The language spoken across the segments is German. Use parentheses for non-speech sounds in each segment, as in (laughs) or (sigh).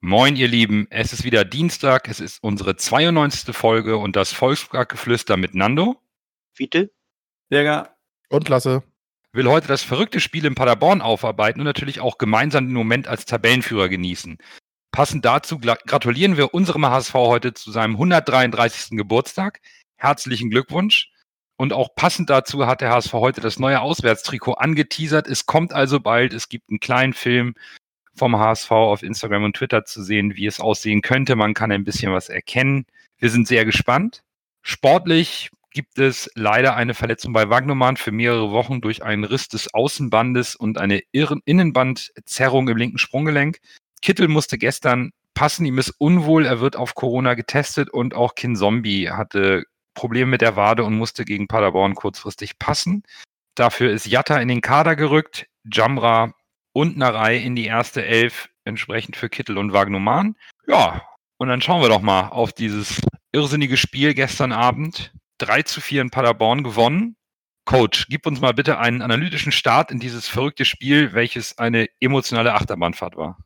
Moin, ihr Lieben. Es ist wieder Dienstag. Es ist unsere 92. Folge und das Volksparkgeflüster mit Nando. Fiete. Berger. Und Lasse. Will heute das verrückte Spiel in Paderborn aufarbeiten und natürlich auch gemeinsam den Moment als Tabellenführer genießen. Passend dazu gratulieren wir unserem HSV heute zu seinem 133. Geburtstag. Herzlichen Glückwunsch. Und auch passend dazu hat der HSV heute das neue Auswärtstrikot angeteasert. Es kommt also bald. Es gibt einen kleinen Film vom HSV auf Instagram und Twitter zu sehen, wie es aussehen könnte. Man kann ein bisschen was erkennen. Wir sind sehr gespannt. Sportlich gibt es leider eine Verletzung bei Wagnumann für mehrere Wochen durch einen Riss des Außenbandes und eine Innenbandzerrung im linken Sprunggelenk. Kittel musste gestern passen, ihm ist unwohl, er wird auf Corona getestet und auch Kin Zombie hatte Probleme mit der Wade und musste gegen Paderborn kurzfristig passen. Dafür ist Jatta in den Kader gerückt, Jamra und Narei in die erste Elf, entsprechend für Kittel und Wagnumann. Ja, und dann schauen wir doch mal auf dieses irrsinnige Spiel gestern Abend. 3 zu 4 in Paderborn gewonnen. Coach, gib uns mal bitte einen analytischen Start in dieses verrückte Spiel, welches eine emotionale Achterbahnfahrt war.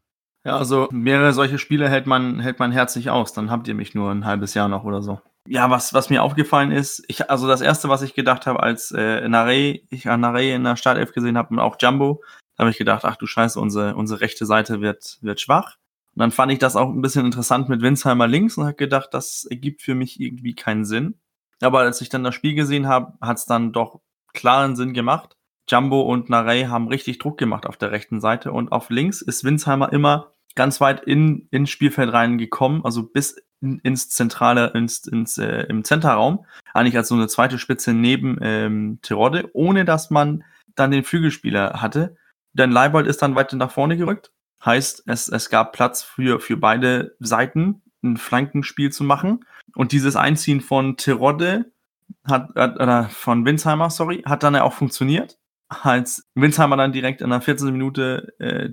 Ja, also mehrere solche Spiele hält man, hält man herzlich aus. Dann habt ihr mich nur ein halbes Jahr noch oder so. Ja, was, was mir aufgefallen ist, ich, also das erste, was ich gedacht habe, als äh, Nare, ich Nare in der Startelf gesehen habe und auch Jumbo, habe ich gedacht, ach du Scheiße, unsere, unsere rechte Seite wird, wird schwach. Und dann fand ich das auch ein bisschen interessant mit Winsheimer links und habe gedacht, das ergibt für mich irgendwie keinen Sinn. Aber als ich dann das Spiel gesehen habe, hat es dann doch klaren Sinn gemacht. Jumbo und Narey haben richtig Druck gemacht auf der rechten Seite und auf links ist Winsheimer immer ganz weit in, ins Spielfeld reingekommen, also bis in, ins zentrale, ins, ins äh, im Zenterraum, eigentlich als so eine zweite Spitze neben ähm, Tirode, ohne dass man dann den Flügelspieler hatte. Denn Leibold ist dann weiter nach vorne gerückt. Heißt, es, es gab Platz für, für beide Seiten, ein Flankenspiel zu machen. Und dieses Einziehen von Terodde hat, hat oder von Winsheimer, sorry, hat dann ja auch funktioniert. Als Winsheimer dann direkt in der 14. Minute äh,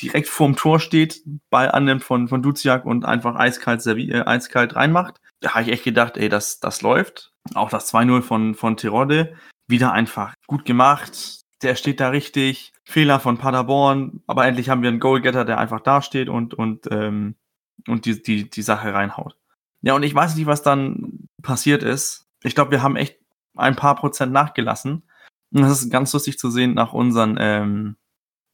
direkt vorm Tor steht, Ball annimmt von, von Duziak und einfach eiskalt, äh, eiskalt reinmacht. Da habe ich echt gedacht, ey, das, das läuft. Auch das 2-0 von, von Terodde, wieder einfach gut gemacht der steht da richtig. Fehler von Paderborn, aber endlich haben wir einen Goalgetter, der einfach da steht und, und, ähm, und die, die, die Sache reinhaut. Ja, und ich weiß nicht, was dann passiert ist. Ich glaube, wir haben echt ein paar Prozent nachgelassen. Und das ist ganz lustig zu sehen nach unseren, ähm,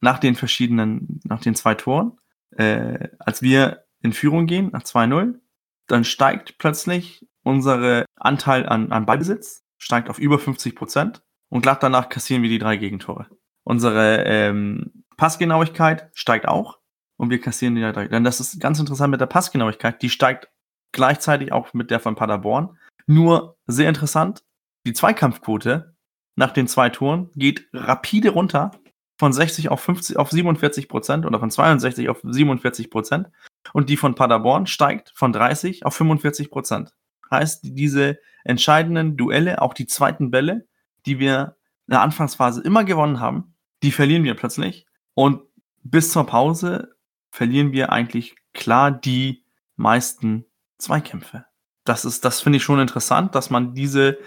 nach den verschiedenen, nach den zwei Toren. Äh, als wir in Führung gehen, nach 2-0, dann steigt plötzlich unsere Anteil an, an Ballbesitz, steigt auf über 50 Prozent und glatt danach kassieren wir die drei Gegentore. Unsere ähm, Passgenauigkeit steigt auch und wir kassieren die drei. Denn das ist ganz interessant mit der Passgenauigkeit. Die steigt gleichzeitig auch mit der von Paderborn. Nur sehr interessant, die Zweikampfquote nach den zwei Toren geht rapide runter von 60 auf 50 auf 47 Prozent oder von 62 auf 47 Prozent und die von Paderborn steigt von 30 auf 45 Prozent. Heißt, diese entscheidenden Duelle, auch die zweiten Bälle, die wir in der Anfangsphase immer gewonnen haben, die verlieren wir plötzlich. Und bis zur Pause verlieren wir eigentlich klar die meisten Zweikämpfe. Das ist, das finde ich schon interessant, dass man diese,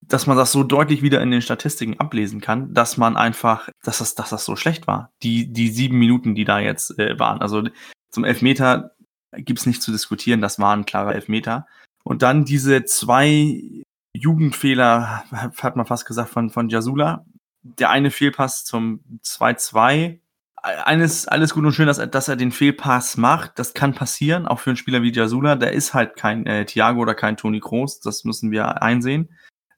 dass man das so deutlich wieder in den Statistiken ablesen kann, dass man einfach, dass das, dass das so schlecht war. Die, die sieben Minuten, die da jetzt äh, waren. Also zum Elfmeter gibt's nicht zu diskutieren, das war ein klarer Elfmeter. Und dann diese zwei Jugendfehler, hat man fast gesagt, von, von Jasula. Der eine Fehlpass zum 2-2. Eines, alles gut und schön, dass er, dass er den Fehlpass macht. Das kann passieren, auch für einen Spieler wie Jasula. Der ist halt kein äh, Thiago oder kein Toni Kroos. Das müssen wir einsehen.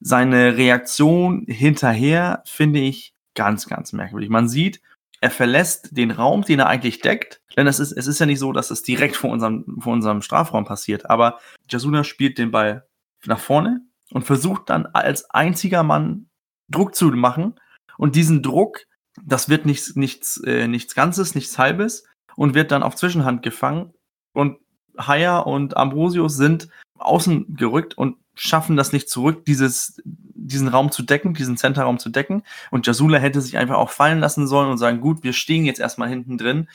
Seine Reaktion hinterher finde ich ganz, ganz merkwürdig. Man sieht, er verlässt den Raum, den er eigentlich deckt. Denn es ist, es ist ja nicht so, dass es direkt vor unserem, vor unserem Strafraum passiert. Aber Jasuna spielt den Ball nach vorne, und versucht dann als einziger Mann Druck zu machen. Und diesen Druck, das wird nichts, nichts, äh, nichts Ganzes, nichts Halbes und wird dann auf Zwischenhand gefangen. Und Haya und Ambrosius sind außen gerückt und schaffen das nicht zurück, dieses, diesen Raum zu decken, diesen Centerraum zu decken. Und Jasula hätte sich einfach auch fallen lassen sollen und sagen, gut, wir stehen jetzt erstmal hinten drin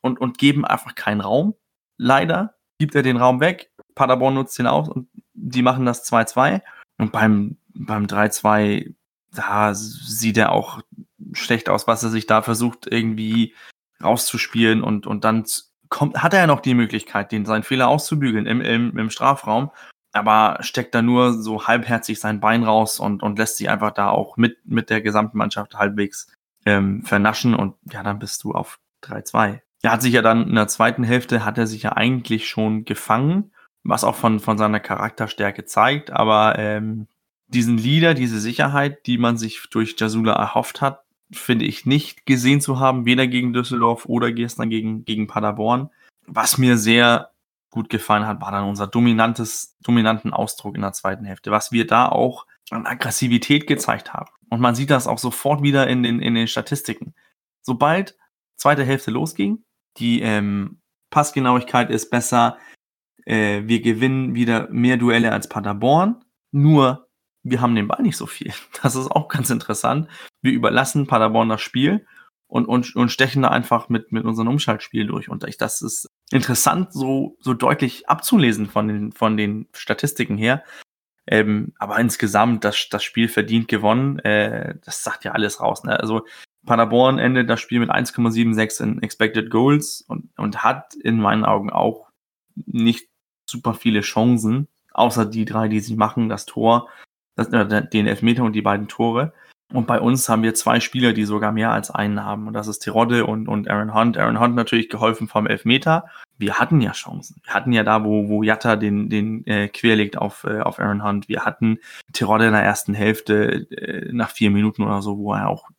und, und geben einfach keinen Raum. Leider gibt er den Raum weg. Paderborn nutzt den auch und die machen das 2-2. Und beim, beim 3-2, da sieht er auch schlecht aus, was er sich da versucht, irgendwie rauszuspielen und, und dann kommt, hat er ja noch die Möglichkeit, den seinen Fehler auszubügeln im, im, im Strafraum, aber steckt da nur so halbherzig sein Bein raus und, und lässt sich einfach da auch mit, mit der gesamten Mannschaft halbwegs ähm, vernaschen und ja, dann bist du auf 3-2. Er hat sich ja dann in der zweiten Hälfte, hat er sich ja eigentlich schon gefangen, was auch von, von seiner Charakterstärke zeigt, aber ähm, diesen Leader, diese Sicherheit, die man sich durch Jasula erhofft hat, finde ich nicht gesehen zu haben, weder gegen Düsseldorf oder gestern gegen, gegen Paderborn. Was mir sehr gut gefallen hat, war dann unser dominantes, dominanten Ausdruck in der zweiten Hälfte, was wir da auch an Aggressivität gezeigt haben. Und man sieht das auch sofort wieder in, in, in den Statistiken. Sobald zweite Hälfte losging, die ähm, Passgenauigkeit ist besser, äh, wir gewinnen wieder mehr Duelle als Paderborn, nur wir haben den Ball nicht so viel. (laughs) Das ist auch ganz interessant. Wir überlassen Paderborn das Spiel und, und, und stechen da einfach mit, mit unserem Umschaltspiel durch. Und ich, das ist interessant, so, so deutlich abzulesen von den, von den Statistiken her. Ähm, aber insgesamt, das, das Spiel verdient gewonnen, äh, das sagt ja alles raus. Ne? Also Paderborn endet das Spiel mit 1,76 in Expected Goals und, und hat in meinen Augen auch nicht super viele Chancen, außer die drei, die sie machen, das Tor das, äh, den Elfmeter und die beiden Tore. Und bei uns haben wir zwei Spieler, die sogar mehr als einen haben. Und das ist Terodde und, und Aaron Hunt. Aaron Hunt natürlich geholfen vom Elfmeter. Wir hatten ja Chancen. Wir hatten ja da, wo, wo Jatta den, den äh, querlegt auf, äh, auf Aaron Hunt. Wir hatten Terodde in der ersten Hälfte äh, nach vier Minuten oder so, wo er auch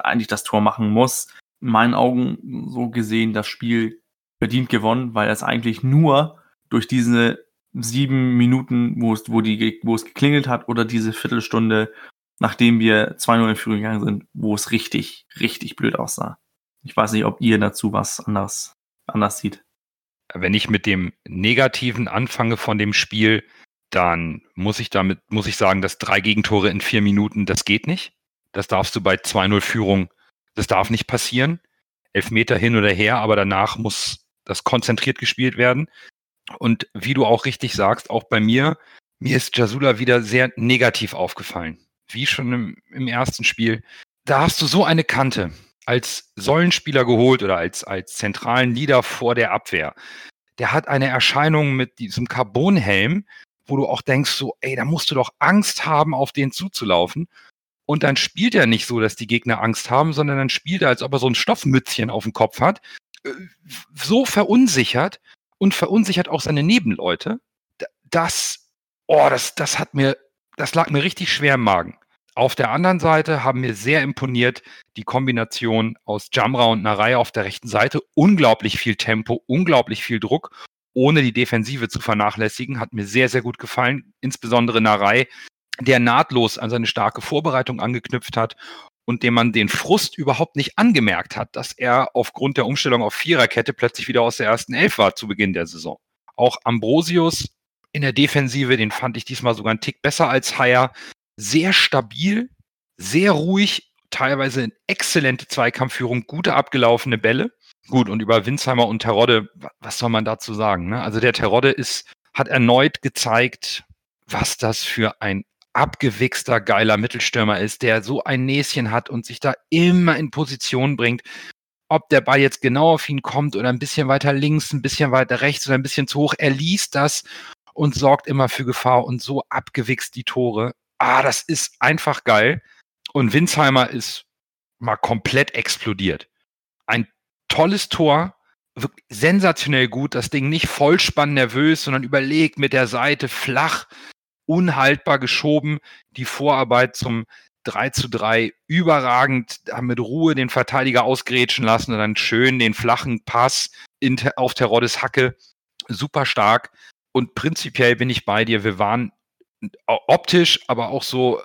eigentlich das Tor machen muss. In meinen Augen so gesehen das Spiel verdient gewonnen, weil es eigentlich nur durch diese sieben Minuten, wo es, wo die, wo es geklingelt hat, oder diese Viertelstunde, nachdem wir 2-0 in Führung gegangen sind, wo es richtig, richtig blöd aussah. Ich weiß nicht, ob ihr dazu was anders, anders sieht. Wenn ich mit dem Negativen anfange von dem Spiel, dann muss ich damit, muss ich sagen, dass drei Gegentore in vier Minuten, das geht nicht. Das darfst du bei 2-0 Führung, das darf nicht passieren. Elfmeter hin oder her, aber danach muss das konzentriert gespielt werden. Und wie du auch richtig sagst, auch bei mir, mir ist Jasula wieder sehr negativ aufgefallen. Wie schon im, im ersten Spiel. Da hast du so eine Kante als Säulenspieler geholt oder als, als zentralen Leader vor der Abwehr. Der hat eine Erscheinung mit diesem Carbonhelm, wo du auch denkst, so, ey, da musst du doch Angst haben, auf den zuzulaufen. Und dann spielt er nicht so, dass die Gegner Angst haben, sondern dann spielt er, als ob er so ein Stoffmützchen auf dem Kopf hat. Äh, so verunsichert, und verunsichert auch seine Nebenleute. Das, oh, das, das hat mir, das lag mir richtig schwer im Magen. Auf der anderen Seite haben mir sehr imponiert die Kombination aus Jamra und Narei auf der rechten Seite. Unglaublich viel Tempo, unglaublich viel Druck, ohne die Defensive zu vernachlässigen. Hat mir sehr, sehr gut gefallen. Insbesondere Narei, der nahtlos an seine starke Vorbereitung angeknüpft hat und dem man den Frust überhaupt nicht angemerkt hat, dass er aufgrund der Umstellung auf Viererkette plötzlich wieder aus der ersten Elf war zu Beginn der Saison. Auch Ambrosius in der Defensive, den fand ich diesmal sogar einen Tick besser als Haier. Sehr stabil, sehr ruhig, teilweise in exzellente Zweikampfführung, gute abgelaufene Bälle. Gut, und über Winsheimer und Terodde, was soll man dazu sagen? Ne? Also der Terodde ist, hat erneut gezeigt, was das für ein abgewichster, geiler Mittelstürmer ist, der so ein Näschen hat und sich da immer in Position bringt. Ob der Ball jetzt genau auf ihn kommt oder ein bisschen weiter links, ein bisschen weiter rechts oder ein bisschen zu hoch, er liest das und sorgt immer für Gefahr und so abgewichst die Tore. Ah, das ist einfach geil. Und Winsheimer ist mal komplett explodiert. Ein tolles Tor, wirklich sensationell gut. Das Ding nicht vollspann nervös, sondern überlegt mit der Seite flach unhaltbar geschoben. Die Vorarbeit zum 3 zu 3 überragend, haben mit Ruhe den Verteidiger ausgrätschen lassen und dann schön den flachen Pass in, auf Teroddes Hacke. Super stark. Und prinzipiell bin ich bei dir. Wir waren optisch, aber auch so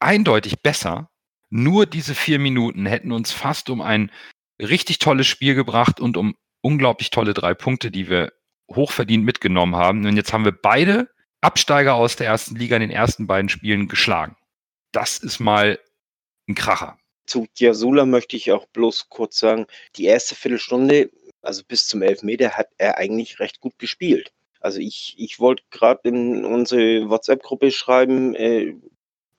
eindeutig besser. Nur diese vier Minuten hätten uns fast um ein richtig tolles Spiel gebracht und um unglaublich tolle drei Punkte, die wir hochverdient mitgenommen haben. Und jetzt haben wir beide Absteiger aus der ersten Liga in den ersten beiden Spielen geschlagen. Das ist mal ein Kracher. Zu Diasula möchte ich auch bloß kurz sagen, die erste Viertelstunde, also bis zum Elfmeter, hat er eigentlich recht gut gespielt. Also ich, ich wollte gerade in unsere WhatsApp-Gruppe schreiben, äh,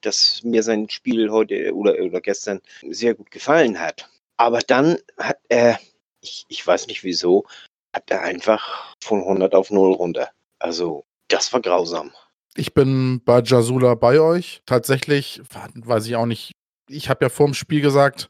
dass mir sein Spiel heute oder, oder gestern sehr gut gefallen hat. Aber dann hat er, ich, ich weiß nicht wieso, hat er einfach von 100 auf 0 runter. Also das war grausam. Ich bin bei Jasula bei euch. Tatsächlich, weiß ich auch nicht. Ich habe ja vor dem Spiel gesagt,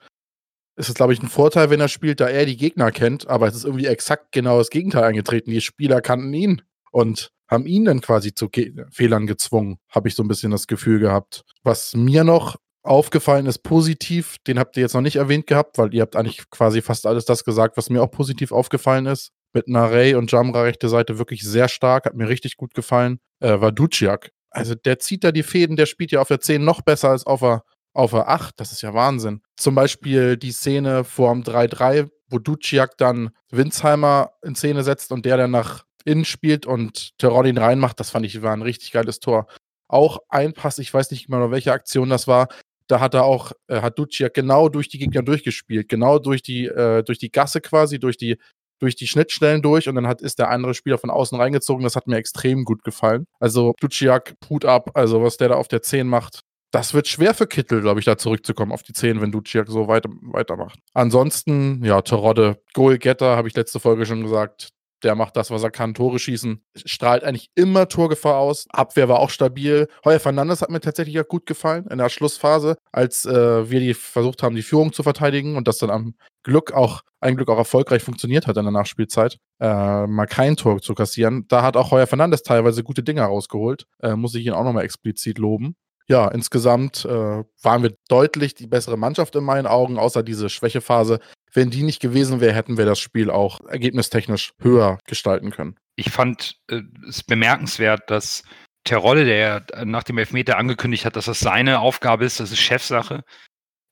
es ist, glaube ich, ein Vorteil, wenn er spielt, da er die Gegner kennt, aber es ist irgendwie exakt genau das Gegenteil eingetreten. Die Spieler kannten ihn und haben ihn dann quasi zu Ge Fehlern gezwungen, habe ich so ein bisschen das Gefühl gehabt. Was mir noch aufgefallen ist, positiv, den habt ihr jetzt noch nicht erwähnt gehabt, weil ihr habt eigentlich quasi fast alles das gesagt, was mir auch positiv aufgefallen ist. Mit Narey und Jamra rechte Seite wirklich sehr stark, hat mir richtig gut gefallen, äh, war Duciak. Also der zieht da die Fäden, der spielt ja auf der 10 noch besser als auf der, auf der 8. Das ist ja Wahnsinn. Zum Beispiel die Szene vorm 3-3, wo Duciak dann Winsheimer in Szene setzt und der dann nach innen spielt und Terodin reinmacht, das fand ich war ein richtig geiles Tor. Auch ein Pass, ich weiß nicht mehr, welche Aktion das war, da hat er auch, äh, hat Duciak genau durch die Gegner durchgespielt, genau durch die, äh, durch die Gasse quasi, durch die, durch die Schnittstellen durch und dann hat, ist der andere Spieler von außen reingezogen. Das hat mir extrem gut gefallen. Also Duciak, Hut ab, also was der da auf der 10 macht. Das wird schwer für Kittel, glaube ich, da zurückzukommen auf die 10, wenn Duciak so weiter, weitermacht. Ansonsten, ja, Terodde, Goalgetter, habe ich letzte Folge schon gesagt der macht das, was er kann, Tore schießen, strahlt eigentlich immer Torgefahr aus. Abwehr war auch stabil. Heuer Fernandes hat mir tatsächlich auch gut gefallen in der Schlussphase, als äh, wir die versucht haben, die Führung zu verteidigen und das dann am Glück auch, ein Glück auch erfolgreich funktioniert hat in der Nachspielzeit, äh, mal kein Tor zu kassieren. Da hat auch Heuer Fernandes teilweise gute Dinge rausgeholt. Äh, muss ich ihn auch nochmal explizit loben ja, insgesamt äh, waren wir deutlich die bessere Mannschaft in meinen Augen, außer diese Schwächephase. Wenn die nicht gewesen wäre, hätten wir das Spiel auch ergebnistechnisch höher gestalten können. Ich fand äh, es bemerkenswert, dass Terodde, der nach dem Elfmeter angekündigt hat, dass das seine Aufgabe ist, das ist Chefsache,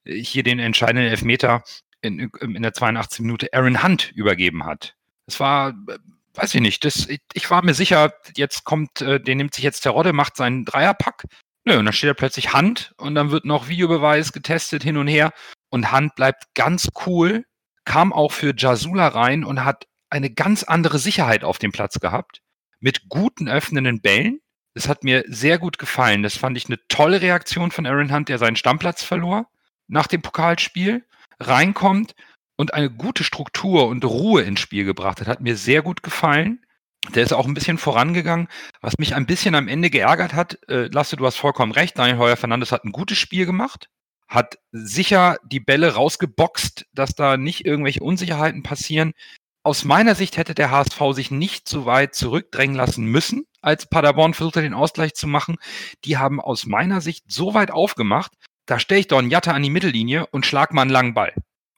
hier den entscheidenden Elfmeter in, in der 82. Minute Aaron Hunt übergeben hat. Es war, äh, weiß ich nicht, das, ich war mir sicher, jetzt kommt, äh, den nimmt sich jetzt Terodde, macht seinen Dreierpack Nö, und dann steht da plötzlich Hand und dann wird noch Videobeweis getestet hin und her. Und Hand bleibt ganz cool, kam auch für Jasula rein und hat eine ganz andere Sicherheit auf dem Platz gehabt. Mit guten öffnenden Bällen. Das hat mir sehr gut gefallen. Das fand ich eine tolle Reaktion von Aaron Hunt, der seinen Stammplatz verlor nach dem Pokalspiel, reinkommt und eine gute Struktur und Ruhe ins Spiel gebracht hat. Hat mir sehr gut gefallen. Der ist auch ein bisschen vorangegangen. Was mich ein bisschen am Ende geärgert hat, äh, Lasse, du hast vollkommen recht, Daniel Heuer Fernandes hat ein gutes Spiel gemacht, hat sicher die Bälle rausgeboxt, dass da nicht irgendwelche Unsicherheiten passieren. Aus meiner Sicht hätte der HSV sich nicht so weit zurückdrängen lassen müssen, als Paderborn versuchte, den Ausgleich zu machen. Die haben aus meiner Sicht so weit aufgemacht, da stelle ich doch einen Jatta an die Mittellinie und schlag mal einen langen Ball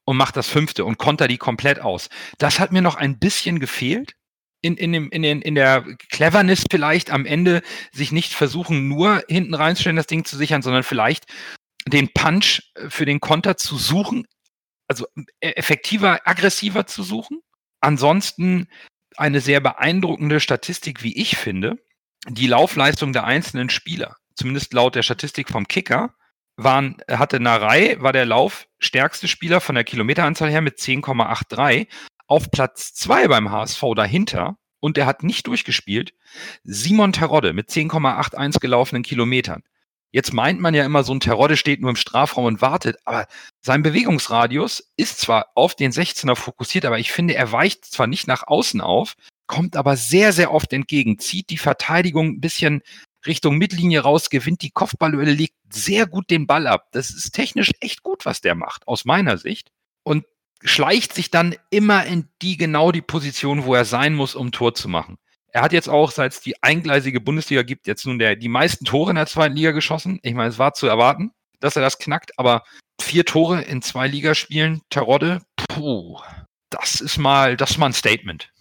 und mach das fünfte und konter die komplett aus. Das hat mir noch ein bisschen gefehlt in, in, dem, in, den, in der Cleverness vielleicht am Ende sich nicht versuchen, nur hinten reinzustellen, das Ding zu sichern, sondern vielleicht den Punch äh, für den Konter zu suchen, also äh, effektiver, aggressiver zu suchen. Ansonsten eine sehr beeindruckende Statistik, wie ich finde. Die Laufleistung der einzelnen Spieler, zumindest laut der Statistik vom Kicker, waren, hatte Narei, war der laufstärkste Spieler von der Kilometeranzahl her mit 10,83 auf Platz zwei beim HSV dahinter, und der hat nicht durchgespielt, Simon Terodde mit 10,81 gelaufenen Kilometern. Jetzt meint man ja immer, so ein Terodde steht nur im Strafraum und wartet, aber sein Bewegungsradius ist zwar auf den 16er fokussiert, aber ich finde, er weicht zwar nicht nach außen auf, kommt aber sehr, sehr oft entgegen, zieht die Verteidigung ein bisschen Richtung Mittellinie raus, gewinnt die Kopfballduelle, legt sehr gut den Ball ab. Das ist technisch echt gut, was der macht, aus meiner Sicht. Und schleicht sich dann immer in die genau die Position, wo er sein muss, um Tor zu machen. Er hat jetzt auch, seit es die eingleisige Bundesliga gibt, jetzt nun der, die meisten Tore in der zweiten Liga geschossen. Ich meine, es war zu erwarten, dass er das knackt, aber vier Tore in zwei Ligaspielen, Terodde, puh, das ist mal, das ist mal ein Statement.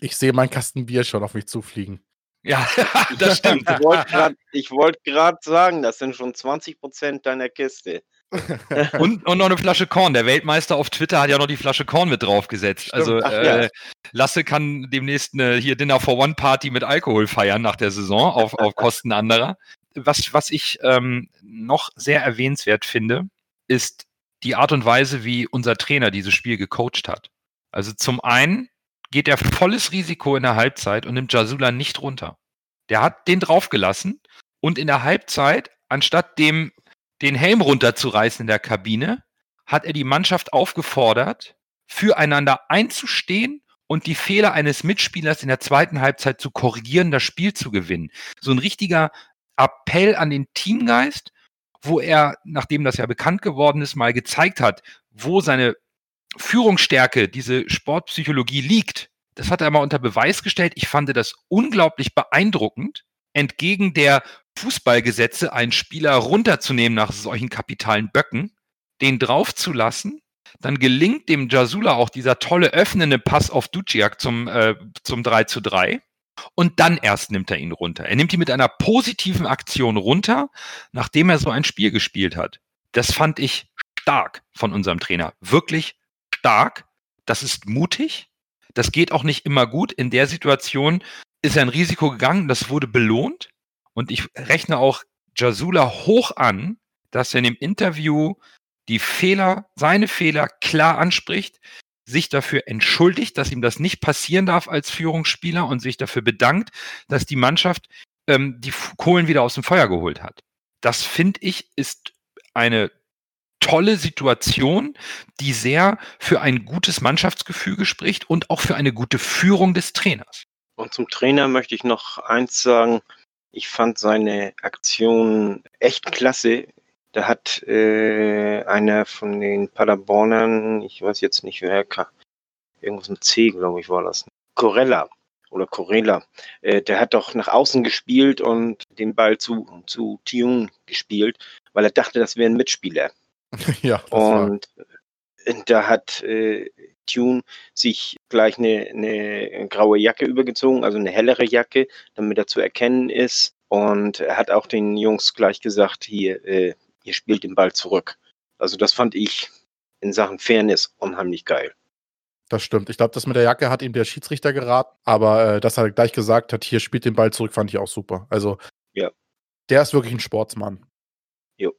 Ich sehe meinen Kasten Bier schon auf mich zufliegen. Ja, (laughs) das stimmt. ich wollte gerade wollt sagen, das sind schon 20 Prozent deiner Kiste. (laughs) und, und noch eine Flasche Korn. Der Weltmeister auf Twitter hat ja noch die Flasche Korn mit draufgesetzt. Stimmt. Also Ach, äh, ja. Lasse kann demnächst eine hier Dinner for One Party mit Alkohol feiern nach der Saison auf, auf Kosten anderer. Was, was ich ähm, noch sehr erwähnenswert finde, ist die Art und Weise, wie unser Trainer dieses Spiel gecoacht hat. Also zum einen geht er volles Risiko in der Halbzeit und nimmt Jasula nicht runter. Der hat den draufgelassen und in der Halbzeit, anstatt dem den Helm runterzureißen in der Kabine, hat er die Mannschaft aufgefordert, füreinander einzustehen und die Fehler eines Mitspielers in der zweiten Halbzeit zu korrigieren, das Spiel zu gewinnen. So ein richtiger Appell an den Teamgeist, wo er, nachdem das ja bekannt geworden ist, mal gezeigt hat, wo seine Führungsstärke, diese Sportpsychologie liegt. Das hat er mal unter Beweis gestellt. Ich fand das unglaublich beeindruckend, entgegen der Fußballgesetze einen Spieler runterzunehmen nach solchen kapitalen Böcken, den draufzulassen. Dann gelingt dem Jasula auch dieser tolle öffnende Pass auf Duciak zum, äh, zum 3 zu 3. Und dann erst nimmt er ihn runter. Er nimmt ihn mit einer positiven Aktion runter, nachdem er so ein Spiel gespielt hat. Das fand ich stark von unserem Trainer. Wirklich stark. Das ist mutig. Das geht auch nicht immer gut. In der Situation ist er ein Risiko gegangen. Das wurde belohnt. Und ich rechne auch Jasula hoch an, dass er in dem Interview die Fehler, seine Fehler klar anspricht, sich dafür entschuldigt, dass ihm das nicht passieren darf als Führungsspieler und sich dafür bedankt, dass die Mannschaft ähm, die Kohlen wieder aus dem Feuer geholt hat. Das finde ich ist eine tolle Situation, die sehr für ein gutes Mannschaftsgefüge spricht und auch für eine gute Führung des Trainers. Und zum Trainer möchte ich noch eins sagen. Ich fand seine Aktion echt klasse. Da hat äh, einer von den Paderbornern, ich weiß jetzt nicht wer, irgendwas mit C, glaube ich, war das. Corella oder Corella, äh, der hat doch nach außen gespielt und den Ball zu, zu Thiung gespielt, weil er dachte, das wäre ein Mitspieler. (laughs) ja. und war. da hat äh, Tune sich gleich eine, eine graue Jacke übergezogen, also eine hellere Jacke, damit er zu erkennen ist. Und er hat auch den Jungs gleich gesagt, hier, äh, ihr spielt den Ball zurück. Also das fand ich in Sachen Fairness unheimlich geil. Das stimmt. Ich glaube, das mit der Jacke hat ihm der Schiedsrichter geraten, aber äh, dass er gleich gesagt hat, hier spielt den Ball zurück, fand ich auch super. Also ja. der ist wirklich ein Sportsmann. Jo.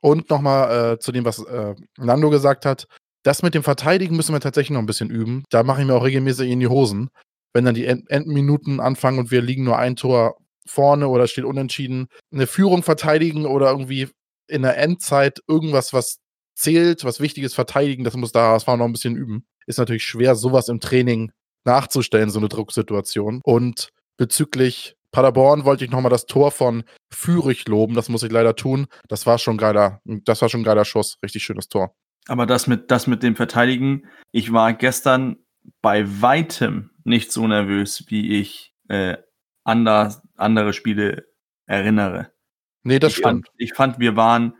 Und nochmal äh, zu dem, was äh, Nando gesagt hat. Das mit dem Verteidigen müssen wir tatsächlich noch ein bisschen üben. Da mache ich mir auch regelmäßig in die Hosen. Wenn dann die End Endminuten anfangen und wir liegen nur ein Tor vorne oder steht unentschieden, eine Führung verteidigen oder irgendwie in der Endzeit irgendwas, was zählt, was Wichtiges verteidigen, das muss da HSV noch ein bisschen üben. Ist natürlich schwer, sowas im Training nachzustellen, so eine Drucksituation. Und bezüglich Paderborn wollte ich nochmal das Tor von Fürich loben. Das muss ich leider tun. Das war schon geiler, das war schon ein geiler Schuss. Richtig schönes Tor. Aber das mit, das mit dem Verteidigen, ich war gestern bei weitem nicht so nervös, wie ich äh, anders, andere Spiele erinnere. Nee, das ich stimmt. Fand, ich fand, wir waren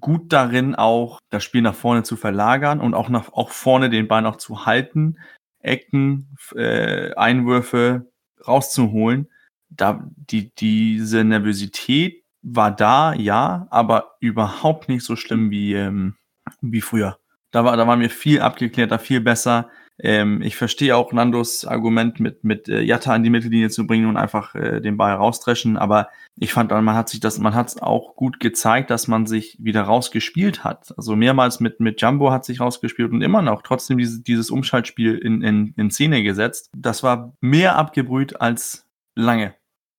gut darin, auch das Spiel nach vorne zu verlagern und auch nach auch vorne den Ball noch zu halten, Ecken, äh, Einwürfe rauszuholen. Da die diese Nervosität war da, ja, aber überhaupt nicht so schlimm wie ähm, wie früher. Da war da waren wir viel abgeklärter, viel besser. Ähm, ich verstehe auch Nandos Argument mit, mit äh, Jatta an die Mittellinie zu bringen und einfach äh, den Ball rausdreschen, aber ich fand, man hat sich das, man hat es auch gut gezeigt, dass man sich wieder rausgespielt hat. Also mehrmals mit, mit Jumbo hat sich rausgespielt und immer noch trotzdem diese, dieses Umschaltspiel in, in, in Szene gesetzt. Das war mehr abgebrüht als lange.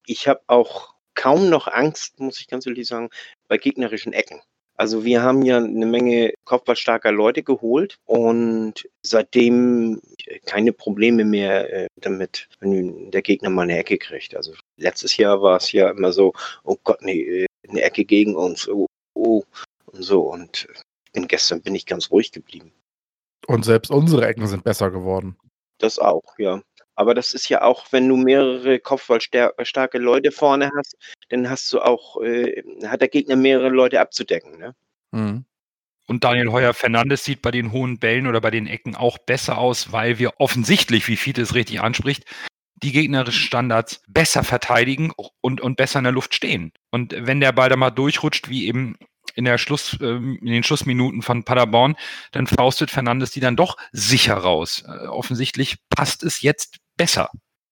Ich habe auch kaum noch Angst, muss ich ganz ehrlich sagen, bei gegnerischen Ecken. Also wir haben ja eine Menge kopfballstarker Leute geholt und seitdem keine Probleme mehr äh, damit, wenn der Gegner mal eine Ecke kriegt. Also letztes Jahr war es ja immer so, oh Gott, nee, äh, eine Ecke gegen uns, oh, oh, und so. Und bin, gestern bin ich ganz ruhig geblieben. Und selbst unsere Ecken sind besser geworden. Das auch, ja. Aber das ist ja auch, wenn du mehrere kopfballstarke Leute vorne hast, dann hast du auch, äh, hat der Gegner mehrere Leute abzudecken. Ne? Mhm. Und Daniel Heuer Fernandes sieht bei den hohen Bällen oder bei den Ecken auch besser aus, weil wir offensichtlich, wie Fiete es richtig anspricht, die gegnerischen Standards besser verteidigen und, und besser in der Luft stehen. Und wenn der Ball da mal durchrutscht, wie eben in, der Schluss, ähm, in den Schlussminuten von Paderborn, dann faustet Fernandes die dann doch sicher raus. Äh, offensichtlich passt es jetzt besser.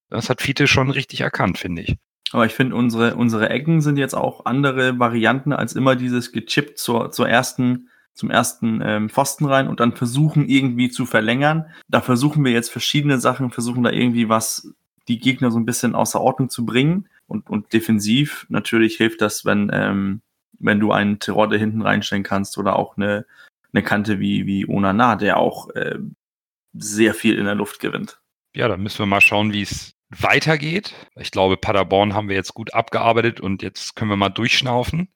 Das hat Fiete schon richtig erkannt, finde ich. Aber ich finde, unsere, unsere Ecken sind jetzt auch andere Varianten als immer dieses gechippt zur, zur ersten, zum ersten ähm, Pfosten rein und dann versuchen irgendwie zu verlängern. Da versuchen wir jetzt verschiedene Sachen, versuchen da irgendwie was, die Gegner so ein bisschen außer Ordnung zu bringen. Und, und defensiv natürlich hilft das, wenn, ähm, wenn du einen Terodde hinten reinstellen kannst oder auch eine, eine Kante wie, wie Onana, der auch äh, sehr viel in der Luft gewinnt. Ja, dann müssen wir mal schauen, wie es weitergeht. Ich glaube, Paderborn haben wir jetzt gut abgearbeitet und jetzt können wir mal durchschnaufen.